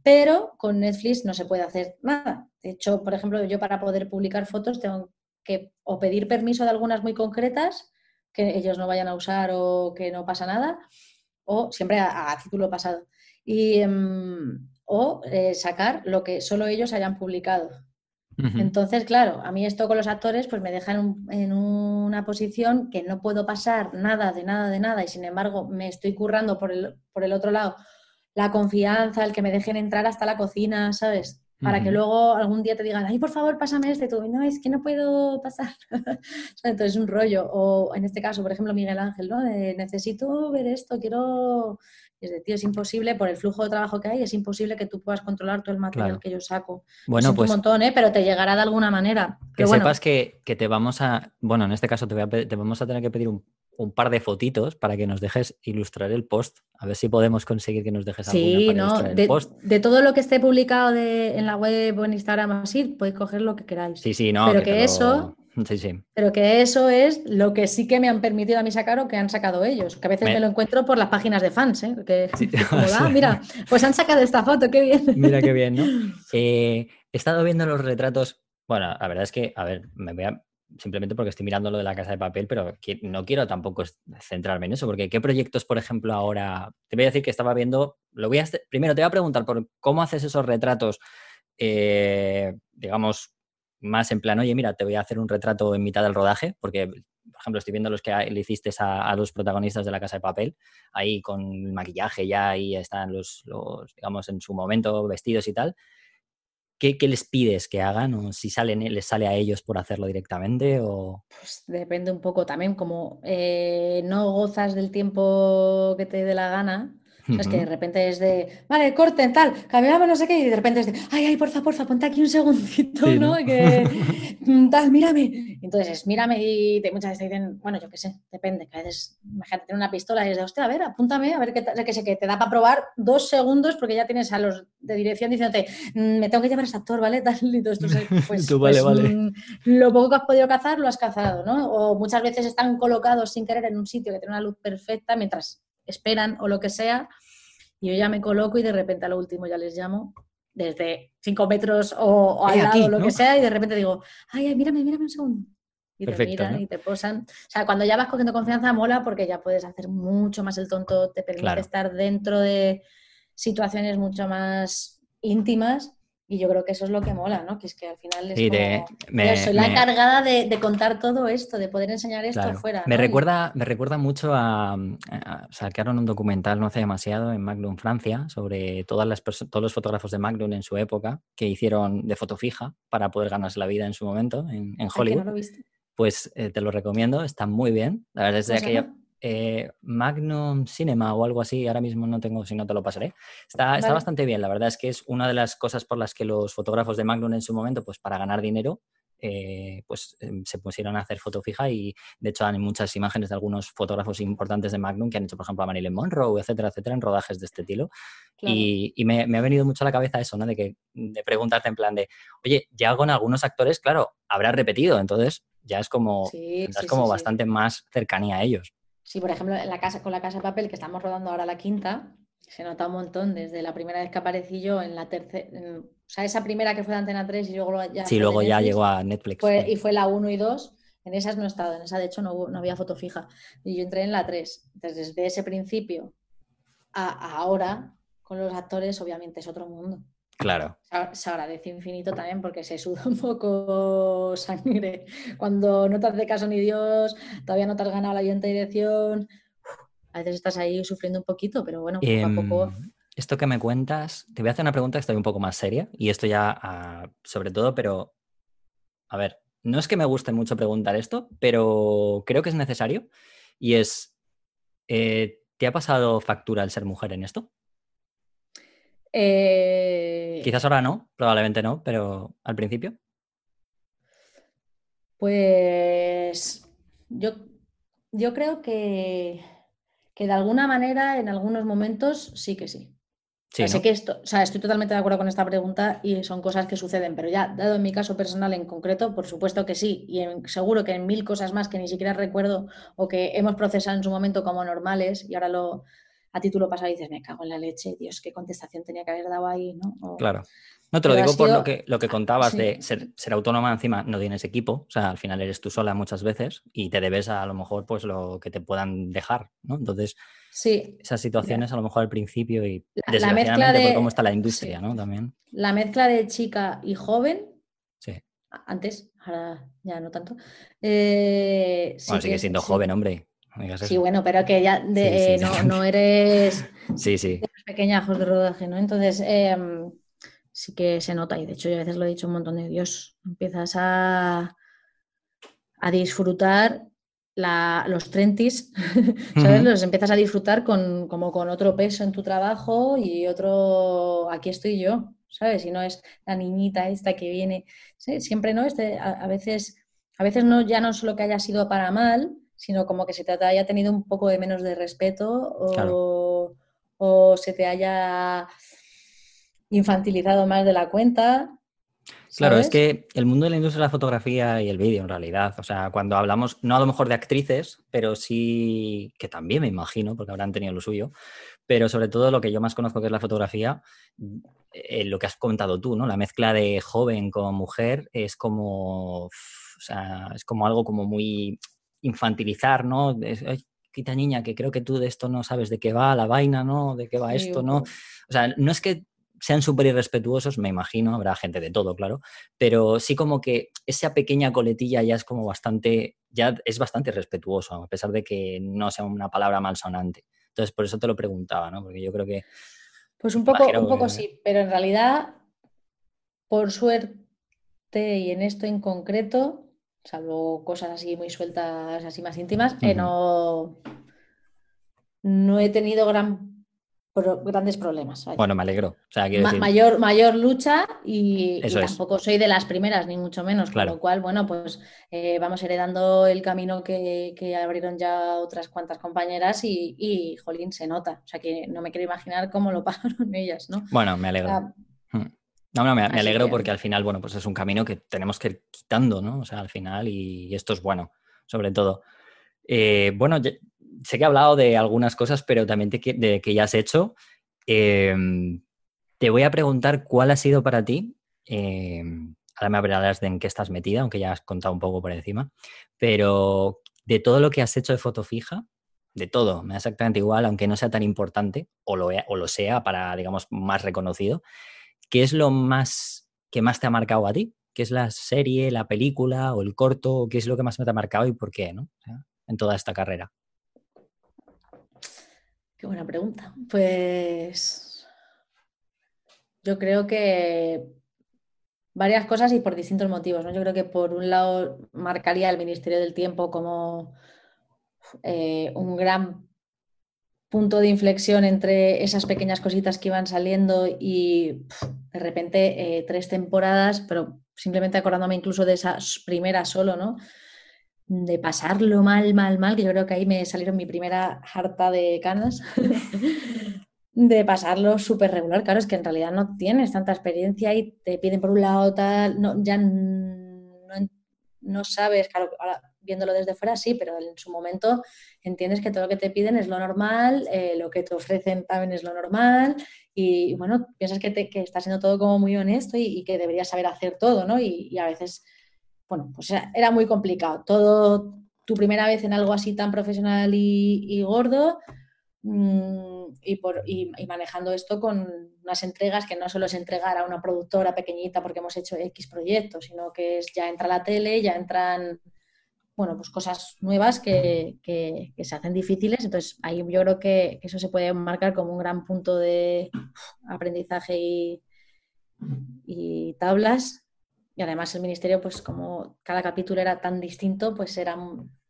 Pero con Netflix no se puede hacer nada. De hecho, por ejemplo, yo para poder publicar fotos tengo que o pedir permiso de algunas muy concretas que ellos no vayan a usar o que no pasa nada, o siempre a, a título pasado. Y, em, o eh, sacar lo que solo ellos hayan publicado. Entonces, claro, a mí esto con los actores pues me deja en, un- en una posición que no puedo pasar nada de nada de nada y sin embargo me estoy currando por el, por el otro lado la confianza, el que me dejen entrar hasta la cocina, ¿sabes? Para que luego algún día te digan, ay, por favor, pásame este, y tú, no, es que no puedo pasar. Entonces es un rollo. O en este caso, por ejemplo, Miguel Ángel, ¿no? De, necesito ver esto, quiero... Y Es de, tío, es imposible, por el flujo de trabajo que hay, es imposible que tú puedas controlar todo el material Claro. que yo saco. Bueno, pues un montón, ¿eh? pero te llegará de alguna manera. que Pero bueno, sepas que, que te vamos a, bueno, en este caso te, voy a te vamos a tener que pedir un, un par de fotitos para que nos dejes ilustrar el post. A ver si podemos conseguir que nos dejes alguna sí, para ¿no? el De, post. de todo lo que esté publicado de- en la web o en Instagram así, podéis coger lo que queráis. Sí, sí, no. pero que lo- eso- Sí, sí. Pero que eso es lo que sí que me han permitido a mí sacar o que han sacado ellos. Que a veces Me- me, lo encuentro por las páginas de fans, ¿eh? Que, Sí. como, "Ah, mira, pues han sacado esta foto, qué bien. Mira qué bien, ¿no? Eh, he estado viendo los retratos. Bueno, la verdad es que, a ver, me voy a. Simplemente porque estoy mirando lo de la casa de papel, pero no quiero tampoco centrarme en eso, porque ¿qué proyectos, por ejemplo, ahora? Te voy a decir que estaba viendo. Lo voy a primero te voy a preguntar por cómo haces esos retratos, eh, digamos, más en plan, oye, mira, te voy a hacer un retrato en mitad del rodaje, porque, por ejemplo, estoy viendo los que le hiciste a, a los protagonistas de la casa de papel, ahí con el maquillaje ya, ahí están los, los, digamos, en su momento vestidos y tal. ¿Qué, qué les pides que hagan? ¿O si salen, les sale a ellos por hacerlo directamente? O... Pues depende un poco también, como eh, no gozas del tiempo que te dé la gana. O sea, es que de repente es de, vale, corten, tal, cambiamos no sé qué, y de repente es de, ay, ay, porfa, porfa, ponte aquí un segundito, Sí, ¿no? ¿no? Que, mm, tal, mírame. Entonces, es, mírame y te, muchas veces te dicen, bueno, yo qué sé, depende, que a veces, imagínate tener una pistola y es de, hostia, a ver, apúntame, a ver qué tal, que sé, que te da para probar dos segundos porque ya tienes a los de dirección diciéndote, "Mm, me tengo que llevar a ese actor, ¿vale? Tal, y todo esto, pues, Tú, vale, pues, vale. mm, lo poco que has podido cazar, lo has cazado, ¿no? O muchas veces están colocados sin querer en un sitio que tiene una luz perfecta mientras esperan o lo que sea, y yo ya me coloco y de repente a lo último ya les llamo desde cinco metros o, o al lado, aquí, lo que sea, y de repente digo, ay, ay, mírame, mírame un segundo. Y te miran ¿no? y te posan. O sea, cuando ya vas cogiendo confianza mola porque ya puedes hacer mucho más el tonto, te permite Claro. estar dentro de situaciones mucho más íntimas y yo creo que eso es lo que mola, ¿no? Que es que al final es Sí, de- como, me- "Dios, soy la me- encargada de, de contar todo esto, de poder enseñar esto Claro. afuera. Me recuerda, me recuerda mucho a, a- Sacaron un documental no hace demasiado en Magnum, Francia, sobre todas las todos los fotógrafos de Magnum en su época que hicieron de foto fija para poder ganarse la vida en su momento en, en que Hollywood. no lo viste. Pues eh, te lo recomiendo, está muy bien. La verdad es de ¿Cómo se aquella. llama? Eh, Magnum Cinema o algo así, ahora mismo no tengo, si no te lo pasaré. Está, está bastante bien, la verdad es que es una de las cosas por las que los fotógrafos de Magnum en su momento, pues para ganar dinero, eh, pues em, se pusieron a hacer foto fija y de hecho hay muchas imágenes de algunos fotógrafos importantes de Magnum que han hecho, por ejemplo, a Marilyn Monroe, etcétera, etcétera, en rodajes de este estilo. Y, me, ha venido mucho a la cabeza eso, ¿no? De, que, de preguntarte en plan de, oye, ya con algunos actores, claro, habrás repetido, entonces ya es como, es como bastante más cercanía a ellos. Sí, por ejemplo, en la casa, con la casa de papel que estamos rodando ahora la quinta, se nota un montón desde la primera vez que aparecí yo en la tercera, o sea, esa primera que fue de Antena 3 y luego ya... Sí, luego ya llegó a Netflix. Y fue la 1 y 2, en esas no he estado, en esa de hecho no, no había foto fija. Y yo entré en la 3. Entonces, desde ese principio a ahora, con los actores, obviamente es otro mundo. Claro. Se agradece infinito también porque se suda un poco sangre. Cuando no te hace caso ni Dios, todavía no te has ganado la ayuda dirección. A veces estás ahí sufriendo un poquito, pero bueno, poco a poco. Em, esto que me cuentas, te voy a hacer una pregunta que está un poco más seria, y esto ya ah, sobre todo, pero a ver, no es que me guste mucho preguntar esto, pero creo que es necesario. Y es, eh, ¿te ha pasado factura el ser mujer en esto? Eh, Quizás ahora no, probablemente no, pero al principio. Pues yo, yo creo que, que de alguna manera, en algunos momentos, sí que sí. sé que esto, o sea, estoy totalmente de acuerdo con esta pregunta y son cosas que suceden, pero ya, dado en mi caso personal en concreto, por supuesto que sí, y seguro que en mil cosas más que ni siquiera recuerdo o que hemos procesado en su momento como normales y ahora lo, a título pasado dices, me cago en la leche, Dios, qué contestación tenía que haber dado ahí, ¿no? claro. No, te lo digo por lo que, lo que contabas de ser, autónoma, encima no tienes equipo, o sea, al final eres tú sola muchas veces y te debes a, lo mejor pues lo que te puedan dejar, ¿no? Entonces, sí. esas situaciones a lo mejor al principio y desgraciadamente por cómo está la industria, ¿no? También. La mezcla de chica y joven, sí. antes, ahora ya no tanto. Eh, bueno, sigue siendo joven, hombre. Sí, bueno, pero que ya de, eh, no, eres sí, sí. de los pequeñajos de rodaje, ¿no? Entonces, em, sí que se nota, y de hecho yo a veces lo he dicho un montón de Dios, empiezas a, a disfrutar los trentis, ¿sabes? Los empiezas a disfrutar con, como con otro peso en tu trabajo y otro, aquí estoy yo, ¿sabes? Y no es la niñita esta que viene, siempre no, este, a, veces, a veces no, ya no solo que haya sido para mal, sino como que se te haya tenido un poco de menos de respeto o, se te haya infantilizado más de la cuenta. Claro, es que el mundo de la industria de la fotografía y el vídeo, en realidad, o sea, cuando hablamos, no a lo mejor de actrices, pero sí, que también me imagino, porque habrán tenido lo suyo, pero sobre todo lo que yo más conozco que es la fotografía, eh, lo que has comentado tú, ¿no? La mezcla de joven con mujer es como, o sea, es como algo como muy infantilizar, ¿no? Ay, quita niña, que creo que tú de esto no sabes de qué va la vaina, ¿no? De qué va esto, ¿no? O sea, no es que sean súper irrespetuosos, me imagino, habrá gente de todo, claro, pero sí como que esa pequeña coletilla ya es como bastante, ya es bastante respetuoso, a pesar de que no sea una palabra malsonante. Entonces, por eso te lo preguntaba, ¿no? Porque yo creo que... Pues un poco, un poco sí, pero en realidad, por suerte y en esto en concreto, salvo cosas así muy sueltas, así más íntimas, eh, no, no he tenido gran, grandes problemas. Bueno, me alegro. mayor, mayor lucha y, tampoco soy de las primeras, ni mucho menos. Con lo cual, bueno, pues eh, vamos heredando el camino que, abrieron ya otras cuantas compañeras y, y, jolín, se nota. O sea que no me quiero imaginar cómo lo pagaron ellas, ¿no? Bueno, me alegro. No, no, me, alegro porque al final, bueno, pues es un camino que tenemos que ir quitando, ¿no? O sea, al final, y, esto es bueno, sobre todo. Eh, bueno, sé que he hablado de algunas cosas, pero también de que ya has hecho. Em, te voy a preguntar cuál ha sido para ti, em, ahora me hablarás de en qué estás metida, aunque ya has contado un poco por encima, pero de todo lo que has hecho de foto fija, de todo, me da exactamente igual, aunque no sea tan importante, o lo, o lo sea para, digamos, más reconocido. ¿Qué es lo más que más te ha marcado a ti? ¿Qué es la serie, la película o el corto? ¿Qué es lo que más me te ha marcado y por qué, ¿no? en toda esta carrera. Qué buena pregunta. Pues yo creo que varias cosas y por distintos motivos. ¿no? Yo creo que por un lado marcaría el Ministerio del Tiempo como eh, un gran punto de inflexión entre esas pequeñas cositas que iban saliendo y de repente eh, tres temporadas, pero simplemente acordándome incluso de esas primeras solo, ¿no? De pasarlo mal, mal, mal, que yo creo que ahí me salieron mi primera harta de canas, de pasarlo súper regular. Claro, es que en realidad no tienes tanta experiencia y te piden por un lado tal, no, ya no, no sabes, claro, ahora viéndolo desde fuera sí, pero en su momento entiendes que todo lo que te piden es lo normal, eh, lo que te ofrecen también es lo normal y, bueno, piensas que, te, que está siendo todo como muy honesto y, que deberías saber hacer todo, ¿no? Y, a veces, bueno, pues era, muy complicado. Todo, tu primera vez en algo así tan profesional y, gordo mm, y, por, y, manejando esto con unas entregas que no solo es entregar a una productora pequeñita porque hemos hecho X proyectos, sino que es ya entra la tele, ya entran bueno, pues cosas nuevas que, se hacen difíciles. Entonces, ahí yo creo que, eso se puede marcar como un gran punto de aprendizaje y, tablas. Y además el ministerio, pues como cada capítulo era tan distinto, pues era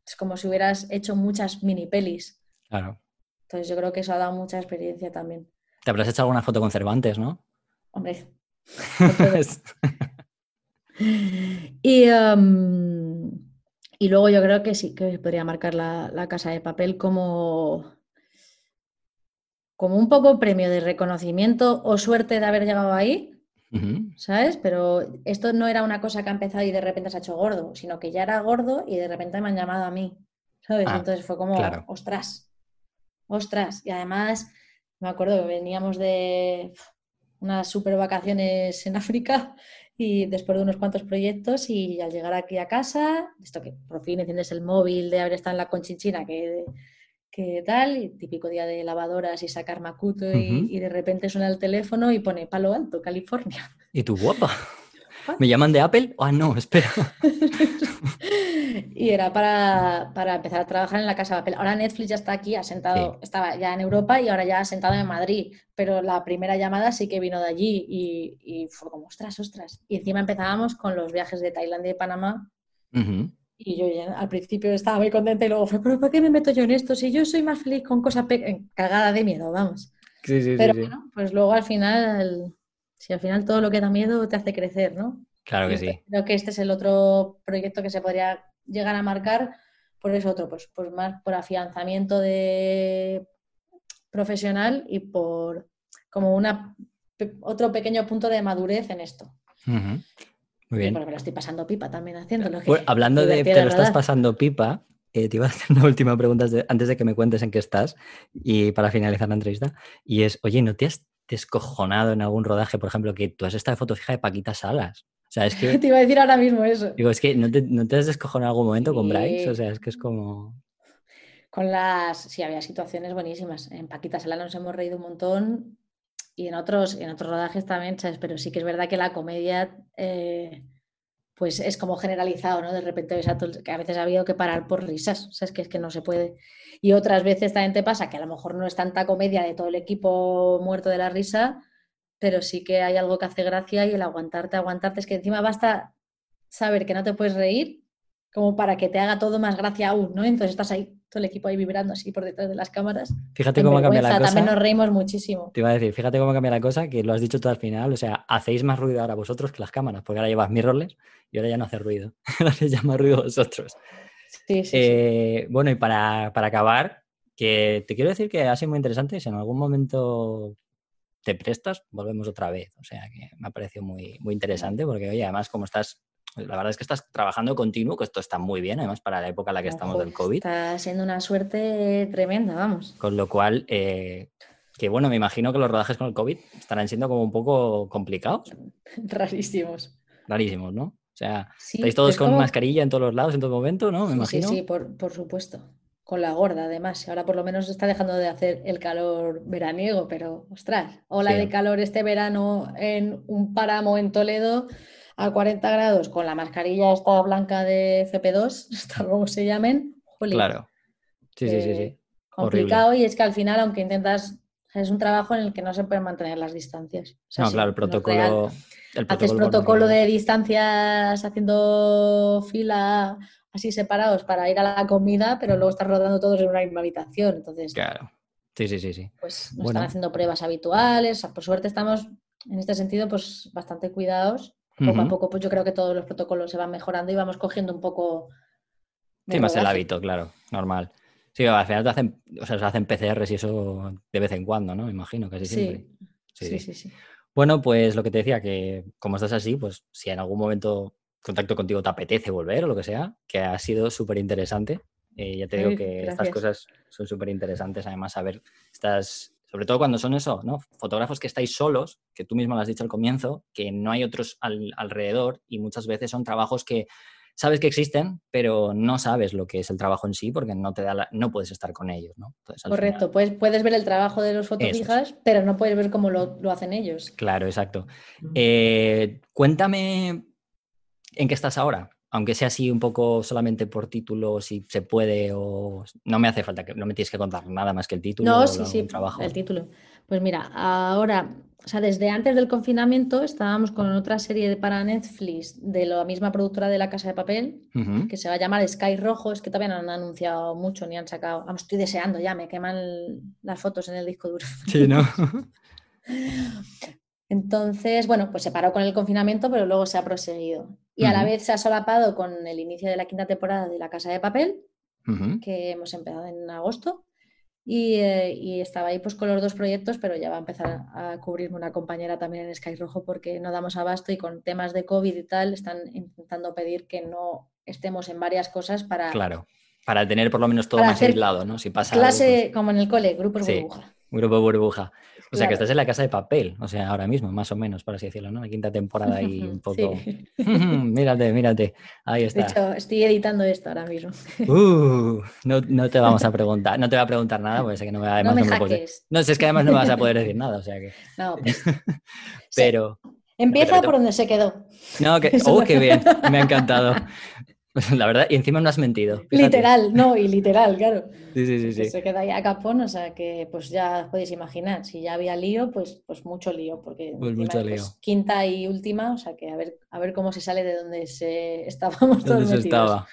es como si hubieras hecho muchas mini pelis. Claro. Entonces yo creo que eso ha dado mucha experiencia también. Te habrás hecho alguna foto con Cervantes, ¿no? Hombre. y y luego yo creo que sí, que podría marcar la, casa de papel como, como un poco premio de reconocimiento o suerte de haber llegado ahí, ¿sabes? Pero esto no era una cosa que ha empezado y de repente se ha hecho gordo, sino que ya era gordo y de repente me han llamado a mí, ¿sabes? Ah, Entonces fue como, ostras, ostras. Y además, me acuerdo que veníamos de unas super vacaciones en África y después de unos cuantos proyectos y al llegar aquí a casa, esto que por fin enciendes el móvil de haber estado en la conchinchina, que, que tal, y típico día de lavadoras y sacar macuto y, de repente suena el teléfono y pone Palo Alto, California. ¿Y tú guapa? ¿Me llaman de Apple? Ah, no, espera. y era para, empezar a trabajar en la casa de Apple. Ahora Netflix ya está aquí, ha sentado, estaba ya en Europa y ahora ya ha sentado en Madrid, pero la primera llamada sí que vino de allí y, fue como, ostras, ostras. Y encima empezábamos con los viajes de Tailandia y Panamá. Y yo al principio estaba muy contenta y luego fue, pero ¿por qué me meto yo en esto? Si yo soy más feliz con cosas cagada de miedo, vamos. Sí, sí, pero bueno, pues luego al final si al final todo lo que da miedo te hace crecer, ¿no? Claro que sí. Creo que este es el otro proyecto que se podría llegar a marcar, por eso otro, pues, pues más por afianzamiento de profesional y por como una otro pequeño punto de madurez en esto. Muy bien. Porque me lo estoy pasando pipa también haciéndolo. Pues, hablando de que lo estás pasando pipa, eh, te iba a hacer una última pregunta antes de que me cuentes en qué estás y para finalizar la entrevista. Y es, oye, ¿no te has descojonado en algún rodaje, por ejemplo, que tú has estado de foto fija de Paquita Salas? O sea, es que... Te iba a decir ahora mismo eso. Digo, es que no te, no te has descojonado en algún momento con Bryce, o sea, es que es como... Con las... Sí, había situaciones buenísimas. En Paquita Salas nos hemos reído un montón y en otros, en otros rodajes también, ¿sabes? Pero sí que es verdad que la comedia... Eh, pues es como generalizado, ¿no? De repente que a veces ha habido que parar por risas, o es que es que no se puede. Y otras veces también te pasa que a lo mejor no es tanta comedia de todo el equipo muerto de la risa, pero sí que hay algo que hace gracia y el aguantarte, aguantarte, es que encima basta saber que no te puedes reír como para que te haga todo más gracia aún, ¿no? Entonces estás ahí, todo el equipo ahí vibrando así por detrás de las cámaras. Fíjate cómo cambia la cosa. También nos reímos muchísimo. Te iba a decir, fíjate cómo cambia la cosa, que lo has dicho tú al final, o sea, hacéis más ruido ahora vosotros que las cámaras, porque ahora llevas mirrorless y ahora ya no hace ruido, ahora se llama ruido vosotros. Sí, sí, eh, Bueno, y para, para acabar, que te quiero decir que ha sido muy interesante, si en algún momento te prestas, volvemos otra vez. O sea que me ha parecido muy, muy interesante porque, oye, además como estás, la verdad es que estás trabajando continuo, que esto está muy bien, además para la época en la que estamos del COVID. Está siendo una suerte tremenda, vamos. Con lo cual, eh, que bueno, me imagino que los rodajes con el COVID estarán siendo como un poco complicados. Rarísimos. Rarísimos, ¿no? O sea, estáis todos con mascarilla en todos los lados en todo momento, ¿no? Me imagino. Sí, sí, por, por supuesto con la gorda además. Ahora por lo menos está dejando de hacer el calor veraniego, pero ostras, ola de calor este verano en un páramo en Toledo a 40 grados con la mascarilla esta blanca de CP2, como se llamen. Claro. Sí, sí, sí, sí. Complicado y es que al final, aunque intentas, es un trabajo en el que no se pueden mantener las distancias. no, claro, el protocolo... Haces protocolo de distancias haciendo fila así separados para ir a la comida, pero luego están rodando todos en una misma habitación. Entonces, Claro. Sí, sí, sí, sí. pues no Bueno. están haciendo pruebas habituales. O sea, por suerte estamos en este sentido pues bastante cuidados. Poco a Ujú. poco pues yo creo que todos los protocolos se van mejorando y vamos cogiendo un poco Sí, más el hábito, claro, normal. Sí, al final te hacen, o sea, se hacen PCRs y eso de vez en cuando, ¿no? Me imagino, casi siempre. Sí, sí, sí, sí. Bueno, pues lo que te decía, que como estás así, pues si en algún momento contacto contigo te apetece volver o lo que sea, que ha sido súper interesante. Eh, ya te digo que estas cosas son súper interesantes, además, saber, estas, sobre todo cuando son eso, ¿no? Fotógrafos que estáis solos, que tú mismo lo has dicho al comienzo, que no hay otros al- alrededor y muchas veces son trabajos que sabes que existen, pero no sabes lo que es el trabajo en sí porque no te da la- no puedes estar con ellos, ¿no? Entonces, Correcto, final- puedes, puedes ver el trabajo de los es. fotofijas, pero no puedes ver cómo lo, lo hacen ellos. Claro, exacto. Eh, cuéntame en qué estás ahora, aunque sea así un poco solamente por título, si se puede o no me hace falta que no me tienes que contar nada más que el título No, sí, sí, trabajo. el título. Pues mira, ahora, o sea, desde antes del confinamiento estábamos con otra serie de para Netflix de la misma productora de La Casa de Papel, que se va a llamar Sky Rojo, es que todavía no han anunciado mucho ni han sacado, vamos, estoy deseando ya, me queman las fotos en el disco duro. Sí, ¿no? Entonces, bueno, pues se paró con el confinamiento, pero luego se ha proseguido. Y a la vez se ha solapado con el inicio de la quinta temporada de La Casa de Papel, que hemos empezado en agosto. Y, eh, y estaba ahí pues con los dos proyectos, pero ya va a empezar a cubrirme una compañera también en Sky Rojo porque no damos abasto y con temas de COVID y tal están intentando pedir que no estemos en varias cosas para Claro. Para tener por lo menos todo más aislado, ¿no? Si pasa algo, clase pues, como en el cole, grupos Sí. burbuja. grupo burbuja. O sea, que estás en la casa de papel, o sea, ahora mismo, más o menos, por así decirlo, ¿no? La quinta temporada y un poco. Sí. mírate, mírate. Ahí De está. hecho, estoy editando esto ahora mismo. Uh, no, no te vamos a preguntar, no te voy a preguntar nada, porque sé que no me además no me no me puedes- hackees. No, si es que además no me vas a poder decir nada, o sea que. No, pues, Pero. empieza por donde se quedó. No, que. ¡Oh, qué bien! Me ha encantado. La verdad, y encima no has mentido. fíjate. Literal, no, y literal, claro. Sí, sí, sí, sí. se queda ahí a capón, o sea que pues ya os podéis imaginar, si ya había lío, pues, pues mucho lío, porque Pues mucho lío. pues, quinta y última, o sea que a ver, a ver cómo se sale de donde se estábamos todos ¿Dónde se metidos. estaba?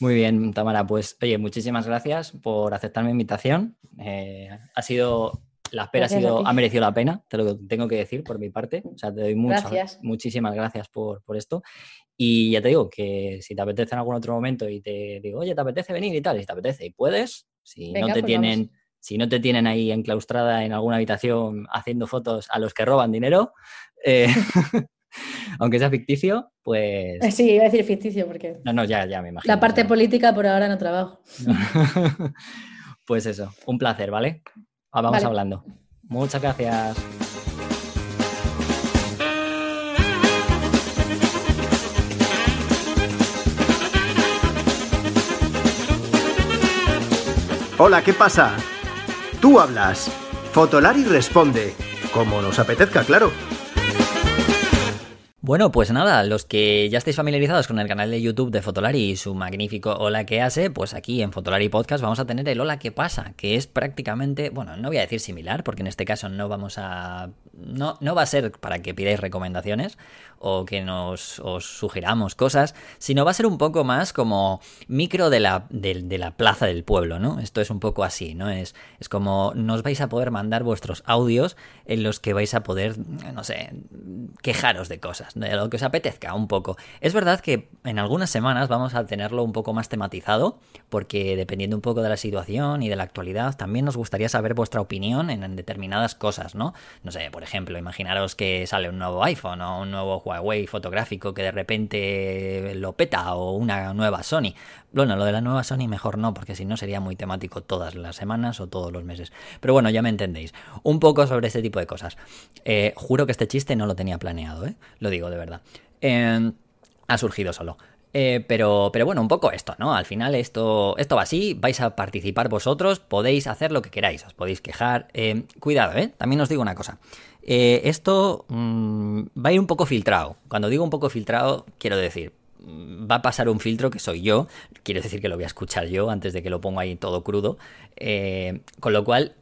Muy bien, Tamara. Pues, oye, muchísimas gracias por aceptar mi invitación. Eh, ha sido. La espera ha, Gracias sido, ha merecido la pena, te lo tengo que decir por mi parte. O sea, te doy muchas, Gracias. muchísimas gracias por, por esto. Y ya te digo que si te apetece en algún otro momento y te digo, oye, ¿te apetece venir y tal? Y si te apetece y puedes, si Venga, no te pues tienen, si no te tienen ahí enclaustrada en alguna habitación haciendo fotos a los que roban dinero, eh, aunque sea ficticio, pues. Sí, iba a decir ficticio, porque No, no, ya, ya me imagino. la parte política por ahora no trabajo. pues eso, un placer, ¿vale? Ah, Vamos Vale. hablando. Muchas gracias. Hola, ¿qué pasa? Tú hablas. Fotolari responde. Como nos apetezca, claro. Bueno, pues nada, los que ya estáis familiarizados con el canal de YouTube de Fotolari y su magnífico Hola que hace, pues aquí en Fotolari Podcast vamos a tener el Hola que pasa, que es prácticamente, bueno, no voy a decir similar, porque en este caso no vamos a. No, no va a ser para que pidáis recomendaciones o que nos os sugiramos cosas, sino va a ser un poco más como micro de la, de, la plaza del pueblo, ¿no? Esto es un poco así, ¿no? Es, es como nos vais a poder mandar vuestros audios en los que vais a poder, no sé, quejaros de cosas, de lo que os apetezca un poco. Es verdad que en algunas semanas vamos a tenerlo un poco más tematizado, porque dependiendo un poco de la situación y de la actualidad, también nos gustaría saber vuestra opinión en determinadas cosas, ¿no? No sé, por ejemplo, imaginaros que sale un nuevo iPhone o un nuevo Huawei fotográfico que de repente lo peta o una nueva Sony. Bueno, lo de la nueva Sony mejor no, porque si no sería muy temático todas las semanas o todos los meses. Pero bueno, ya me entendéis. Un poco sobre este tipo de cosas. Eh, juro que este chiste no lo tenía planeado, ¿eh? Lo digo de verdad. Eh, ha surgido solo. Eh, pero, pero bueno, un poco esto, ¿no? Al final esto, esto va así, vais a participar vosotros, podéis hacer lo que queráis, os podéis quejar. Eh, cuidado, ¿eh? También os digo una cosa. Eh, esto mm, va a ir un poco filtrado. Cuando digo un poco filtrado, quiero decir, mm, va a pasar un filtro que soy yo, quiero decir que lo voy a escuchar yo antes de que lo ponga ahí todo crudo. Eh, con lo cual,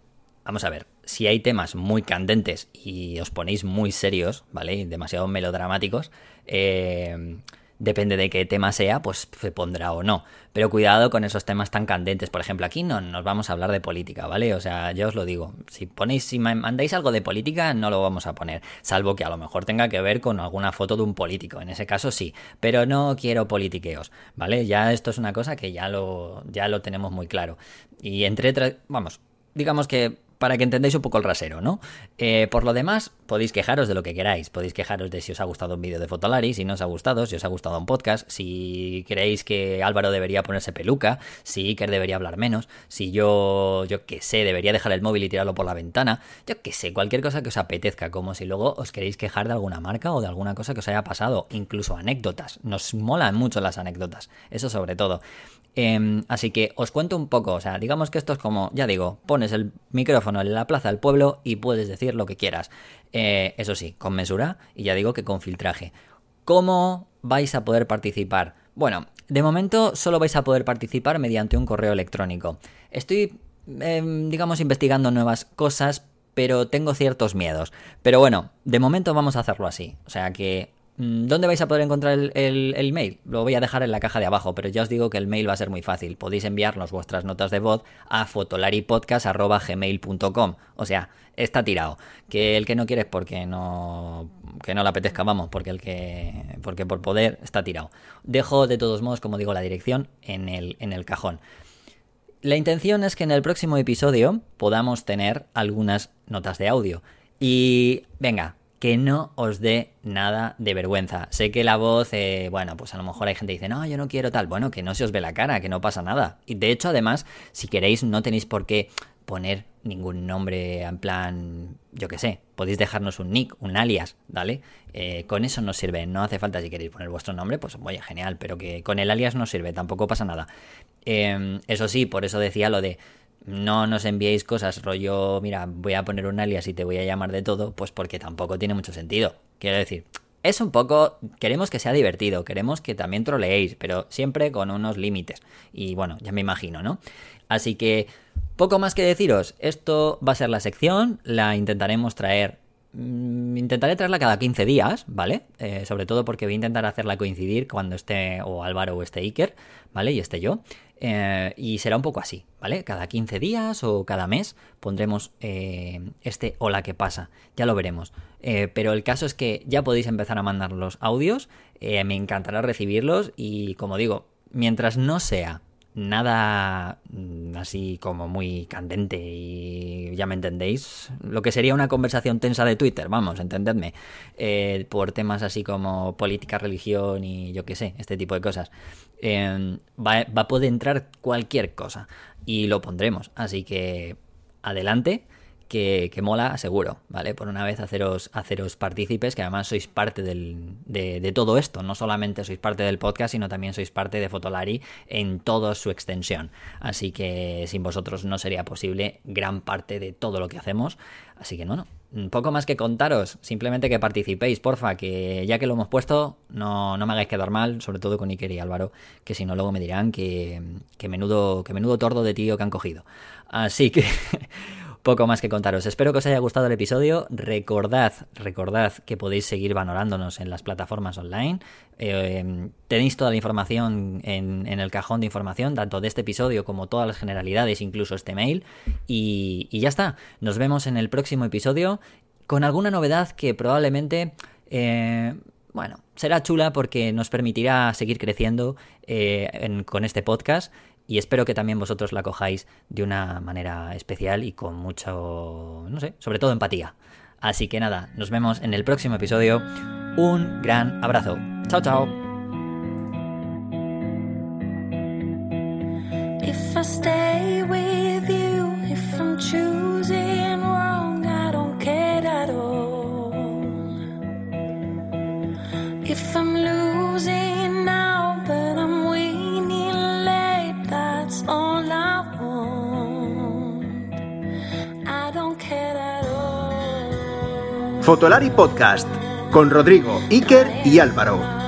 vamos a ver, si hay temas muy candentes y os ponéis muy serios, ¿vale? Demasiado melodramáticos, eh, depende de qué tema sea, pues se pondrá o no. Pero cuidado con esos temas tan candentes. Por ejemplo, aquí no nos vamos a hablar de política, ¿vale? O sea, yo os lo digo. Si ponéis, si mandáis algo de política, no lo vamos a poner. Salvo que a lo mejor tenga que ver con alguna foto de un político. En ese caso sí. Pero no quiero politiqueos, ¿vale? Ya esto es una cosa que ya lo, ya lo tenemos muy claro. Y entre, vamos, digamos que para que entendáis un poco el rasero, ¿no? Eh, por lo demás, podéis quejaros de lo que queráis. Podéis quejaros de si os ha gustado un vídeo de Fotolari, si no os ha gustado, si os ha gustado un podcast, si creéis que Álvaro debería ponerse peluca, si Iker debería hablar menos, si yo, yo qué sé, debería dejar el móvil y tirarlo por la ventana, yo qué sé, cualquier cosa que os apetezca, como si luego os queréis quejar de alguna marca o de alguna cosa que os haya pasado, incluso anécdotas. Nos molan mucho las anécdotas, eso sobre todo. Em, así que os cuento un poco, o sea, digamos que esto es como, ya digo, pones el micrófono en la plaza del pueblo y puedes decir lo que quieras. Eh, eso sí, con mesura y ya digo que con filtraje. ¿Cómo vais a poder participar? Bueno, de momento solo vais a poder participar mediante un correo electrónico. Estoy, em, digamos, investigando nuevas cosas, pero tengo ciertos miedos. Pero bueno, de momento vamos a hacerlo así. O sea que ¿Dónde vais a poder encontrar el, mail? Lo voy a dejar en la caja de abajo, pero ya os digo que el mail va a ser muy fácil. Podéis enviarnos vuestras notas de voz a fotolaripodcast.gmail.com. O sea, está tirado. Que el que no quiere es porque no, que no le apetezca, vamos, porque el que, porque por poder está tirado. Dejo de todos modos, como digo, la dirección en el, en el cajón. La intención es que en el próximo episodio podamos tener algunas notas de audio. Y venga, que no os dé nada de vergüenza. Sé que la voz, eh, bueno, pues a lo mejor hay gente que dice, no, yo no quiero tal. Bueno, que no se os ve la cara, que no pasa nada. Y de hecho, además, si queréis, no tenéis por qué poner ningún nombre en plan, yo qué sé, podéis dejarnos un nick, un alias, ¿vale? Eh, con eso nos sirve, no hace falta si queréis poner vuestro nombre, pues vaya, genial, pero que con el alias no sirve, tampoco pasa nada. Em, eso sí, por eso decía lo de no nos enviéis cosas rollo, mira, voy a poner un alias y te voy a llamar de todo, pues porque tampoco tiene mucho sentido. Quiero decir, es un poco, queremos que sea divertido, queremos que también troleéis, pero siempre con unos límites. Y bueno, ya me imagino, ¿no? Así que, poco más que deciros, esto va a ser la sección, la intentaremos traer intentaré traerla cada 15 días, ¿vale? Eh, sobre todo porque voy a intentar hacerla coincidir cuando esté o Álvaro o esté Iker, ¿vale? Y esté yo. Eh, y será un poco así, ¿vale? Cada 15 días o cada mes pondremos eh, este hola que pasa, ya lo veremos. Eh, pero el caso es que ya podéis empezar a mandar los audios, me encantará recibirlos y como digo, mientras no sea nada mm, así como muy candente y ya me entendéis, lo que sería una conversación tensa de Twitter, vamos, entendedme, eh, por temas así como política, religión y yo qué sé, este tipo de cosas. Em, va, va a poder entrar cualquier cosa y lo pondremos, así que adelante que, mola, seguro, ¿vale? Por una vez haceros, haceros partícipes, que además sois parte de, todo esto, no solamente sois parte del podcast, sino también sois parte de Fotolari en toda su extensión. Así que sin vosotros no sería posible gran parte de todo lo que hacemos. Así que no, no. Poco más que contaros, simplemente que participéis, porfa, que ya que lo hemos puesto, no, no me hagáis quedar mal, sobre todo con Iker y Álvaro, que si no luego me dirán que, que menudo, que menudo tordo de tío que han cogido. Así que poco más que contaros. Espero que os haya gustado el episodio. Recordad, recordad que podéis seguir valorándonos en las plataformas online. Eh, tenéis toda la información en, el cajón de información, tanto de este episodio como todas las generalidades, incluso este mail. Y, ya está. Nos vemos en el próximo episodio con alguna novedad que probablemente... Eh, bueno, será chula porque nos permitirá seguir creciendo eh, con este podcast y espero que también vosotros la cojáis de una manera especial y con mucho, no sé, sobre todo empatía. Así que nada, nos vemos en el próximo episodio. Un gran abrazo. Chao, chao. Fotolari Podcast con Rodrigo, Iker y Álvaro.